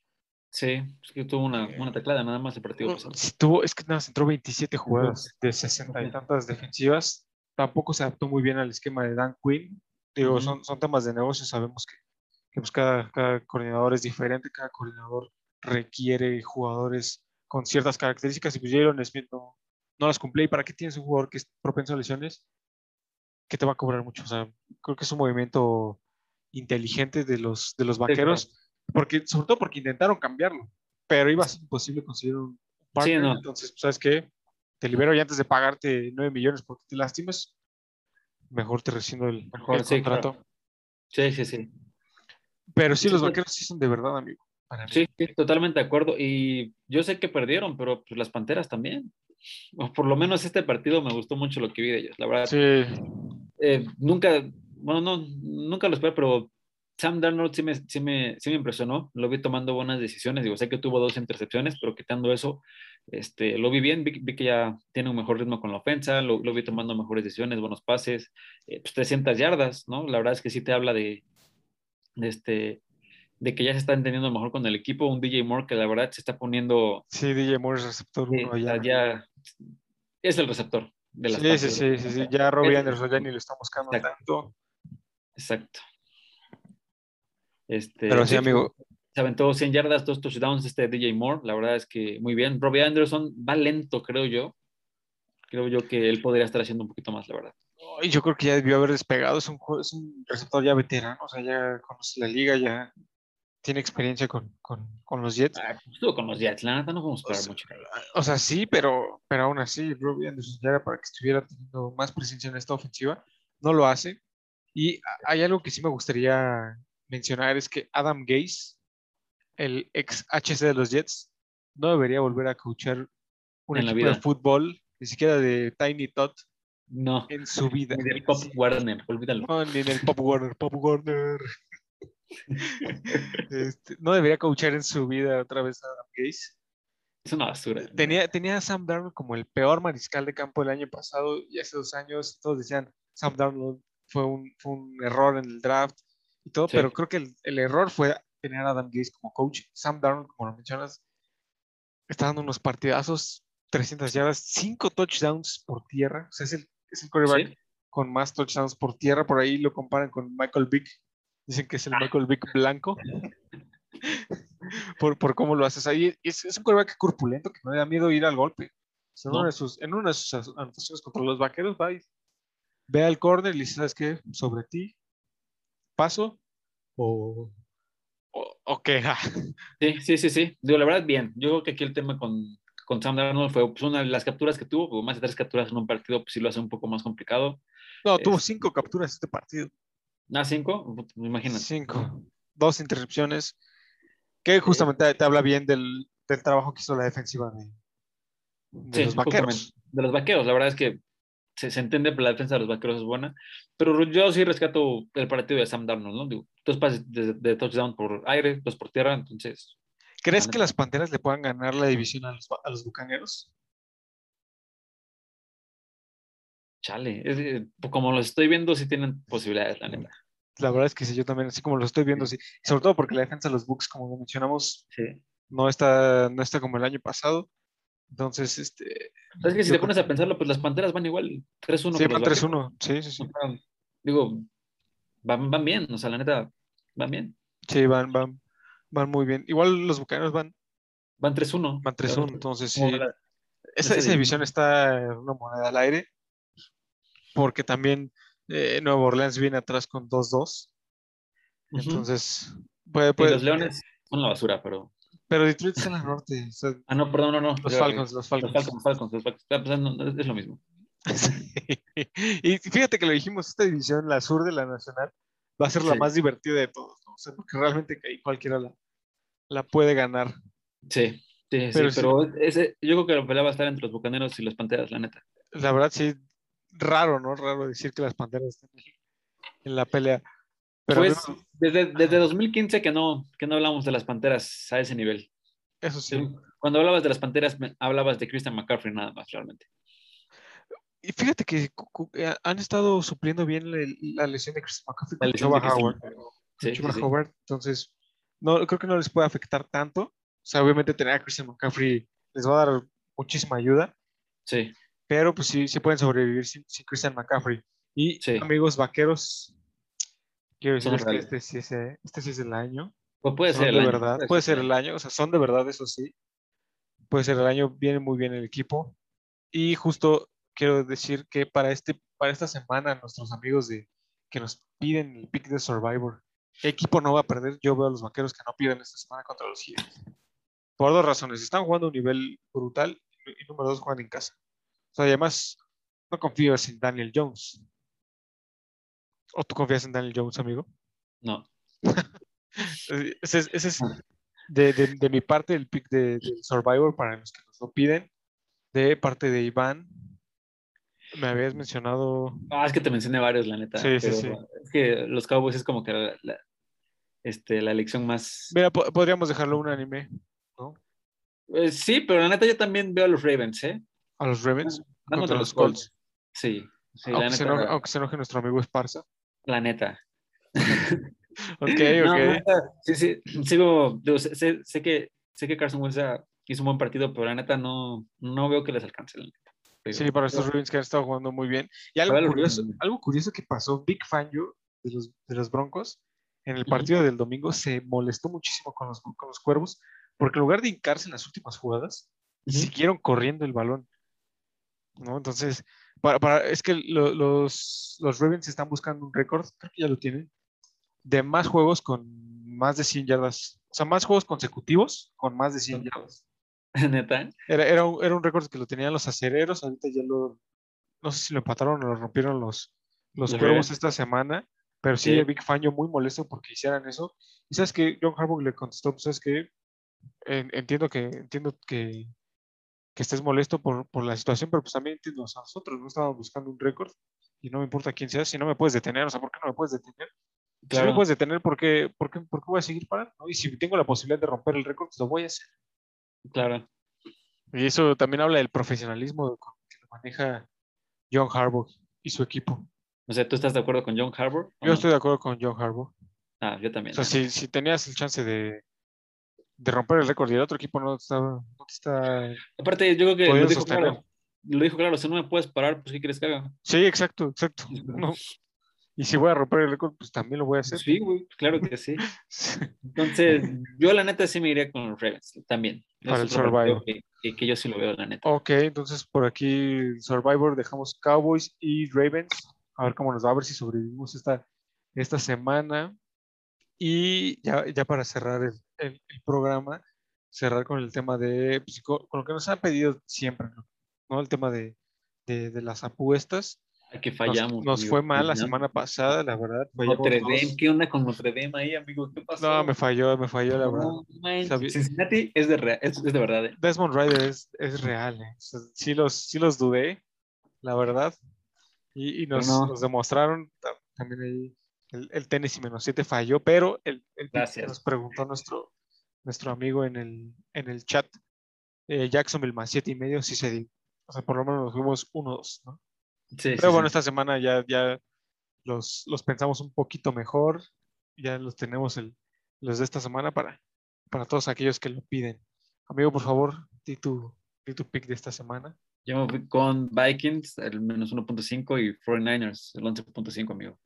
Sí, es que tuvo una, una teclada nada más el partido pasado.
Sí, tuvo, es que nada, entró 27 jugadas de 60 y tantas defensivas, tampoco se adaptó muy bien al esquema de Dan Quinn, digo, son, son temas de negocio, sabemos que, que pues cada, cada coordinador es diferente, cada coordinador requiere jugadores con ciertas características y pues Jalen Smith no, no las cumple. ¿Y para qué tienes un jugador que es propenso a lesiones? Que te va a cobrar mucho. O sea, creo que es un movimiento inteligente de los, de los vaqueros, porque, sobre todo porque intentaron cambiarlo, pero iba a ser imposible conseguir un partner. Entonces, pues, ¿sabes qué? Te libero y antes de pagarte 9 millones porque te lastimes, mejor te rescindo el, mejor, contrato.
Sí, sí, sí.
Pero sí, los vaqueros sí son de verdad, amigo.
Sí, totalmente de acuerdo. Y yo sé que perdieron, pero pues las Panteras también. O por lo menos este partido me gustó mucho lo que vi de ellos, la verdad.
Sí.
Eh, nunca, bueno, no, nunca lo esperé, pero Sam Darnold sí me, sí, me, sí me impresionó. Lo vi tomando buenas decisiones. Digo, sé que tuvo dos intercepciones, pero quitando eso, este, lo vi bien. Vi, que ya tiene un mejor ritmo con la ofensa. Lo, lo vi tomando mejores decisiones, buenos pases. Eh, pues 300 yardas, ¿no? La verdad es que sí te habla de, de este de que ya se está entendiendo mejor con el equipo. Un DJ Moore que la verdad se está poniendo.
Sí, DJ Moore es receptor uno
ya. es el receptor de
las sí, sí, sí, sí, sí, ya Robbie Anderson ya ni lo está buscando tanto.
Exacto. Este,
Pero sí, amigo.
Se aventó 100 yardas, dos touchdowns este DJ Moore. La verdad es que muy bien. Robbie Anderson va lento, creo yo. Creo yo que él podría estar haciendo un poquito más, la verdad.
yo creo que ya debió haber despegado. Es un, es un receptor ya veterano, o sea, ya conoce la liga, ya tiene experiencia con, con, con los Jets.
Ah, pues, estuvo con los Jets, la neta no a esperar mucho.
O sea, sí, pero, pero aún así, Robbie Anderson ya era para que estuviera teniendo más presencia en esta ofensiva. No lo hace. Y hay algo que sí me gustaría mencionar, es que Adam Gase, el ex HC de los Jets, no debería volver a coachar un equipo de fútbol, ni siquiera de Tiny Tot,
no.
En su vida.
Ni del Pop Warner, olvídalo.
No, ni en el Pop Warner, Pop Warner. Este, no debería coachar en su vida otra vez a Adam Gase.
Es una basura.
Tenía, tenía a Sam Darnold como el peor mariscal de campo el año pasado y hace dos años todos decían Sam Darnold fue un, fue un error en el draft y todo, pero creo que el, el, error fue tener a Adam Gase como coach. Sam Darnold, como lo mencionas, está dando unos partidazos, 300 yardas, 5 touchdowns por tierra. O sea, es el, es el quarterback con más touchdowns por tierra. Por ahí lo comparan con Michael Vick, Dicen que es el Michael Vick blanco. por, por cómo lo haces ahí. Es, es un quarterback corpulento que no le da miedo ir al golpe. En, una de sus, en una de sus anotaciones contra los vaqueros, va y ve al corner y le dice, ¿sabes qué? Sobre ti, paso o, o, qué.
sí, sí, sí, sí. Digo, la verdad, bien. Yo creo que aquí el tema con, con Sam Darnold fue pues, una de las capturas que tuvo, pues, más de tres capturas en un partido, pues sí lo hace un poco más complicado.
No, tuvo cinco capturas este partido.
Ah, cinco, imagínate.
Cinco. Dos intercepciones. Que justamente te habla bien del, del, trabajo que hizo la defensiva de, los vaqueros.
De los vaqueros, la verdad es que se, se, entiende que la defensa de los vaqueros es buena. Pero yo sí rescato el partido de Sam Darnold, ¿no? Digo, dos pases de, touchdown por aire, dos por tierra, entonces.
¿Crees que las panteras le puedan ganar la división a los, a los bucaneros?
chale, como lo estoy viendo, sí tienen posibilidades, la neta.
La verdad es que sí, yo también, así como lo estoy viendo, sí. Sobre todo porque la defensa de los Bucks, como mencionamos,
Sí.
no está, no está como el año pasado. Entonces, este,
Es que si te pones a pensarlo, pues las panteras van igual, 3-1.
sí, van
los
3-1. Sí, sí, sí.
Digo, van, van bien, o sea, la neta, van bien.
Sí, van, van, van muy bien. Igual los bucaneros van,
Van 3-1.
van 3-1, entonces sí.
La-
Esa,
esa
división está una moneda al aire, porque también eh, Nueva Orleans viene atrás con 2-2.
Ujú.
Entonces, puede,
Y
puede-
los Leones son la basura, pero.
Pero Detroit está en la norte. o sea,
Ah, no, perdón, no, no.
los Falcons, los
Los
Falcons.
Falcons, los Falcons, Falcons. Ah, pues, no, es, lo mismo.
Sí. Y fíjate que lo dijimos, esta división, la sur de la nacional, va a ser la
Sí.
más divertida de todos, ¿no? O sea, porque realmente ahí cualquiera la, la puede ganar.
Sí, sí, sí,
Pero
pero,
sí.
ese, yo creo que la pelea va a estar entre los Bucaneros y los Panteras, la neta.
La verdad, sí, raro, ¿no? Raro decir que las Panteras están en la pelea. Pero
pues
bueno,
desde, desde 2015 que no, que no hablamos de las Panteras a ese nivel.
eso sí.
Cuando hablabas de las Panteras, hablabas de Christian McCaffrey nada más, realmente.
Y fíjate que eh, han estado supliendo bien la, la lesión de Christian McCaffrey
La
con
lesión de
Chuba Howard.
Sí,
Chuba
sí, sí.
Howard, entonces, no, creo que no les puede afectar tanto. O sea, obviamente tener a Christian McCaffrey les va a dar muchísima ayuda,
Sí,
pero pues sí, sí pueden sobrevivir sin, sin Christian McCaffrey. Y
Sí.
amigos vaqueros, quiero decirles que este sí, es, este sí es el año.
pues puede
Son
ser el
de
año,
verdad, puede ser el año, o sea, son de verdad, eso sí. Puede ser el año, viene muy bien el equipo. Y justo quiero decir que para, este, para esta semana, nuestros amigos de, que nos piden el pick de Survivor, ¿qué equipo no va a perder? Yo veo a los vaqueros que no pierden esta semana contra los Giants. Por dos razones. Están jugando a un nivel brutal y número dos, juegan en casa. O sea, además, no confías en Daniel Jones. ¿O tú confías en Daniel Jones, amigo?
No,
Ese es, ese es
Ah.
de, de- de mi parte el pick de, Survivor para los que nos lo piden. De parte de Iván, me habías mencionado.
Ah, es que te mencioné varios, la neta.
Sí, sí,
pero
sí.
Es que los Cowboys es como que la, la- este, la elección más.
Mira, po- podríamos dejarlo un anime, ¿no?
Eh, sí, pero la neta yo también veo a los Ravens, ¿eh?
A los Ravens
Van
contra los Colts.
Sí, sí, la
Aunque se,
neta.
enoje, aunque se enoje nuestro amigo Esparza.
La neta.
Ok,
No,
ok.
neta, sí, sí, sigo, digo, sé, sé- sé que, sé que Carson Wentz hizo un buen partido, pero la neta no, no veo que les alcance. la neta. Digo,
Sí, para estos Ravens que han estado jugando muy bien. Y algo curioso, algo curioso que pasó, Big Fangio de los, de los Broncos, en el partido del domingo se molestó muchísimo con los, con los cuervos, porque en lugar de hincarse en las últimas jugadas, siguieron corriendo el balón. ¿no? Entonces, para, para- es que lo- los, los Ravens están buscando un récord, creo que ya lo tienen, de más juegos con más de 100 yardas. O sea, más juegos consecutivos con más de 100 yardas.
Neta.
Era, era, un, era un récord que lo tenían los acereros, ahorita ya lo, no sé si lo empataron o lo rompieron los, los cuervos esta semana, pero sí,
Sí.
Big Fangio muy molesto porque hicieran eso. Y sabes que John Harbaugh le contestó, pues sabes que entiendo que entiendo que, que estés molesto por, por la situación, pero pues también entiendo, o sea, nosotros no estábamos buscando un récord y no me importa quién sea, si no me puedes detener, o sea, ¿por qué no me puedes detener? Si no me puedes detener, ¿por qué, por qué, por qué voy a seguir parando? no? Y si tengo la posibilidad de romper el récord, pues lo voy a hacer.
Claro.
Y eso también habla del profesionalismo que lo maneja John Harbaugh y su equipo.
O sea, ¿tú estás de acuerdo con John Harbour?
Yo estoy de acuerdo con John Harbaugh.
Ah, yo también.
O sea, si, si tenías el chance de, de romper el récord y el otro equipo no, te está...
Aparte, yo creo que lo dijo claro. Lo dijo claro, si no me puedes parar, pues ¿qué quieres que haga?
Sí, exacto, exacto. No. Y si voy a romper el récord, pues también lo voy a hacer.
Sí, güey, claro que sí. Entonces, yo la neta sí me iría con los Ravens también.
Para
Es
el Survivor.
Que, que- que yo sí lo veo, la neta.
Ok, entonces por aquí Survivor dejamos Cowboys y Ravens. A ver cómo nos va, a ver si sobrevivimos esta, esta semana. Y ya, ya para cerrar el, el- el programa, cerrar con el tema de, pues, con, lo que nos han pedido siempre, ¿no? ¿No? El tema de, de- de las apuestas.
Que
Nos,
fallamos.
nos
amigo,
fue mal la semana pasada, la verdad.
Notre. Dame, ¿qué onda con Notre Dame ahí, amigo? ¿Qué pasó?
No, me falló, me falló, la verdad.
No, Cincinnati es de, rea- es, es de verdad. ¿eh?
Desmond Rider es, es real, ¿eh? Sí, los, sí los dudé, la verdad. Y, y nos,
no.
nos demostraron ta- también ahí el, el Tennessee menos 7 falló, pero el, el que nos preguntó nuestro, nuestro amigo en el, en el chat, eh, Jacksonville más 7 y medio, sí se dio. O sea, por lo menos nos fuimos 1-2, ¿no?
Sí, sí,
Pero bueno,
sí.
esta semana ya, ya, los, los pensamos un poquito mejor. Ya los tenemos el, los de esta semana para, para todos aquellos que lo piden. Amigo, por favor, di tu, di tu pick de esta semana.
Yo me fui con Vikings, el menos 1.5 y 49ers, el 11.5, amigo.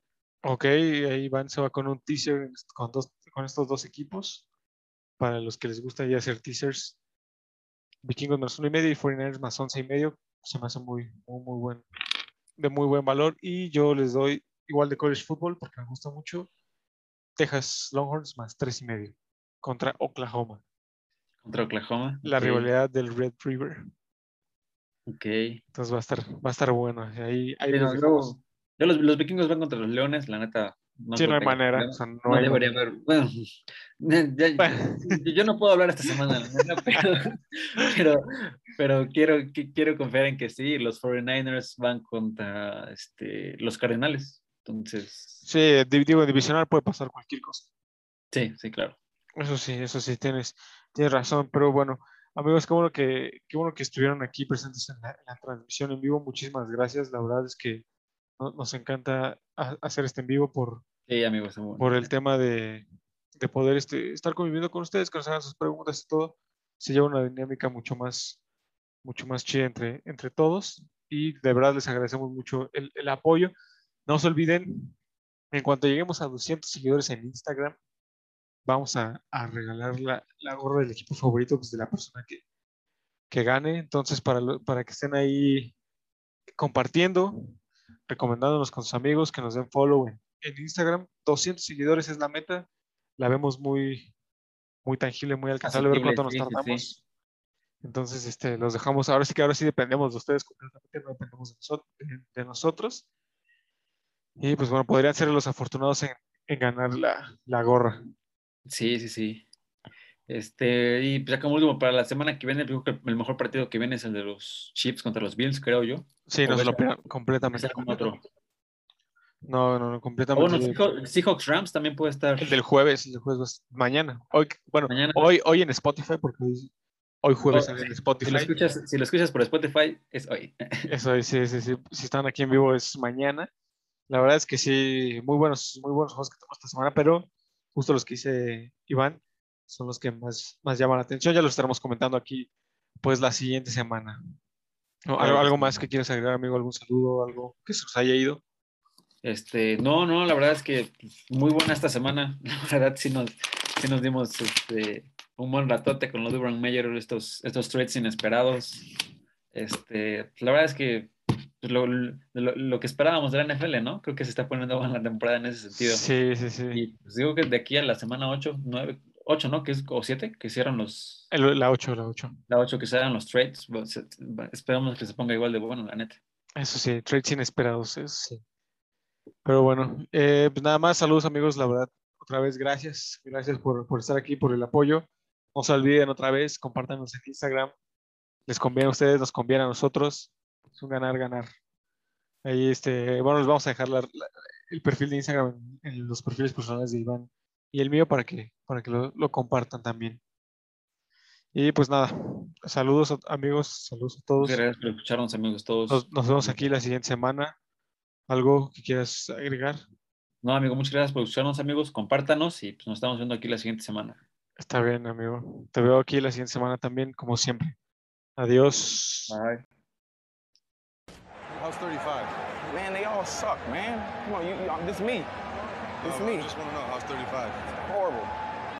Ok, ahí Van se va con un teaser con, dos, con estos dos equipos. Para los que les gusta ya hacer teasers, Vikingos más uno y medio y 49ers más once y medio. Se me hace muy, muy, muy buen, de muy buen valor. Y yo les doy igual de college football porque me gusta mucho. Texas Longhorns más tres y medio contra Oklahoma.
Contra Oklahoma.
La rivalidad del Red River.
Ok.
Entonces va a estar, va a estar bueno. Ahí, ahí
Sí,
los
no,
dejamos.
yo- yo los, los vikingos van contra los leones, la neta. No
Sí, no hay manera.
problema.
o sea, no
No
hay
debería haber. Bueno, ya- ya-
Bueno.
yo- yo no puedo hablar esta semana, pero, pero, pero quiero, qui- quiero confiar en que sí, los 49ers van contra este, los Cardenales. Entonces,
Sí, di- digo, divisional puede pasar cualquier cosa.
sí, sí, claro.
Eso sí, eso sí, tienes, tienes razón. Pero bueno, amigos, qué bueno que, qué bueno que estuvieron aquí presentes en la, en la transmisión en vivo. Muchísimas gracias. La verdad es que no- nos encanta ha- hacer este en vivo por,
Sí, amigos. muy bueno.
por el tema de, de poder este, estar conviviendo con ustedes, que nos hagan sus preguntas y todo. Se lleva una dinámica mucho más, mucho más chida entre, entre todos. Y de verdad les agradecemos mucho el, el apoyo. No se olviden, en cuanto lleguemos a 200 seguidores en Instagram, vamos a, a regalar la, la gorra del equipo favorito pues, de la persona que, que gane. Entonces, para, lo- para que estén ahí compartiendo, recomendándonos con sus amigos, que nos den follow en, en Instagram. 200 seguidores es la meta. La vemos muy, muy tangible, muy alcanzable, a ver cuánto nos
sí, sí, sí.
tardamos. Entonces, este, los dejamos. Ahora sí que ahora sí dependemos de ustedes completamente, no dependemos de, noso- de- de nosotros. Y pues bueno, podrían ser los afortunados en, en ganar la, la gorra.
Sí, sí, sí. Este, y pues ya como último, para la semana que viene, el mejor partido que viene es el de los Chiefs contra los Bills, creo yo.
Sí,
O
no se lo completamente.
Otro.
No, no, no, completamente.
bueno, Seahawks, Seahawks Rams también puede estar.
El del jueves, el del jueves mañana. Hoy, bueno,
Mañana.
hoy, hoy en Spotify, porque hoy, hoy jueves
Oh,
en
Si lo,
Spotify.
escuchas, si lo escuchas por Spotify, es hoy.
Eso es, sí, sí, sí. Si están aquí en vivo es mañana. La verdad es que sí, muy buenos, muy buenos juegos que tenemos esta semana, pero justo los que dice Iván son los que más, más llaman la atención. Ya los estaremos comentando aquí, pues, la siguiente semana. ¿Algo, algo más que quieras agregar, amigo? ¿Algún saludo? ¿Algo que se nos haya ido?
Este, no, no, la verdad es que pues, muy buena esta semana. La verdad sí nos, sí nos dimos este, un buen ratote con los Durham Mayer, estos, estos trades inesperados. Este, la verdad es que pues, lo, lo- lo que esperábamos de la NFL, ¿no? Creo que se está poniendo buena la temporada en ese sentido.
Sí, sí, sí.
Y pues digo que de aquí a la semana 8, 9, 8, ¿no? Que es, o 7, que cierran los,
El- la 8, la 8.
la 8 que cierran los trades. esperamos que se ponga igual de bueno, la neta.
Eso sí, trades inesperados, eso sí. Pero bueno, eh, pues nada más, saludos amigos, la verdad, otra vez gracias, gracias por, por estar aquí, por el apoyo. No se olviden otra vez, compártanos en Instagram. Les conviene a ustedes, nos conviene a nosotros. Es un ganar, ganar. Ahí, este, bueno, les vamos a dejar la- la- el perfil de Instagram en, en los perfiles personales de Iván y el mío para que, para que lo, lo compartan también. Y pues nada, saludos amigos, saludos a todos.
Gracias por escucharnos, amigos todos.
Nos, nos vemos aquí la siguiente semana. ¿Algo que quieras agregar?
No, amigo, muchas gracias por escucharnos, amigos. Compártanos y pues, nos estamos viendo aquí la siguiente semana.
Está bien, amigo. Te veo aquí la siguiente semana también, como siempre. Adiós.
Bye.
How's 35?
Man, they all suck, man. Come on, you, you this me. This me.
want to know, how's 35?
Horrible.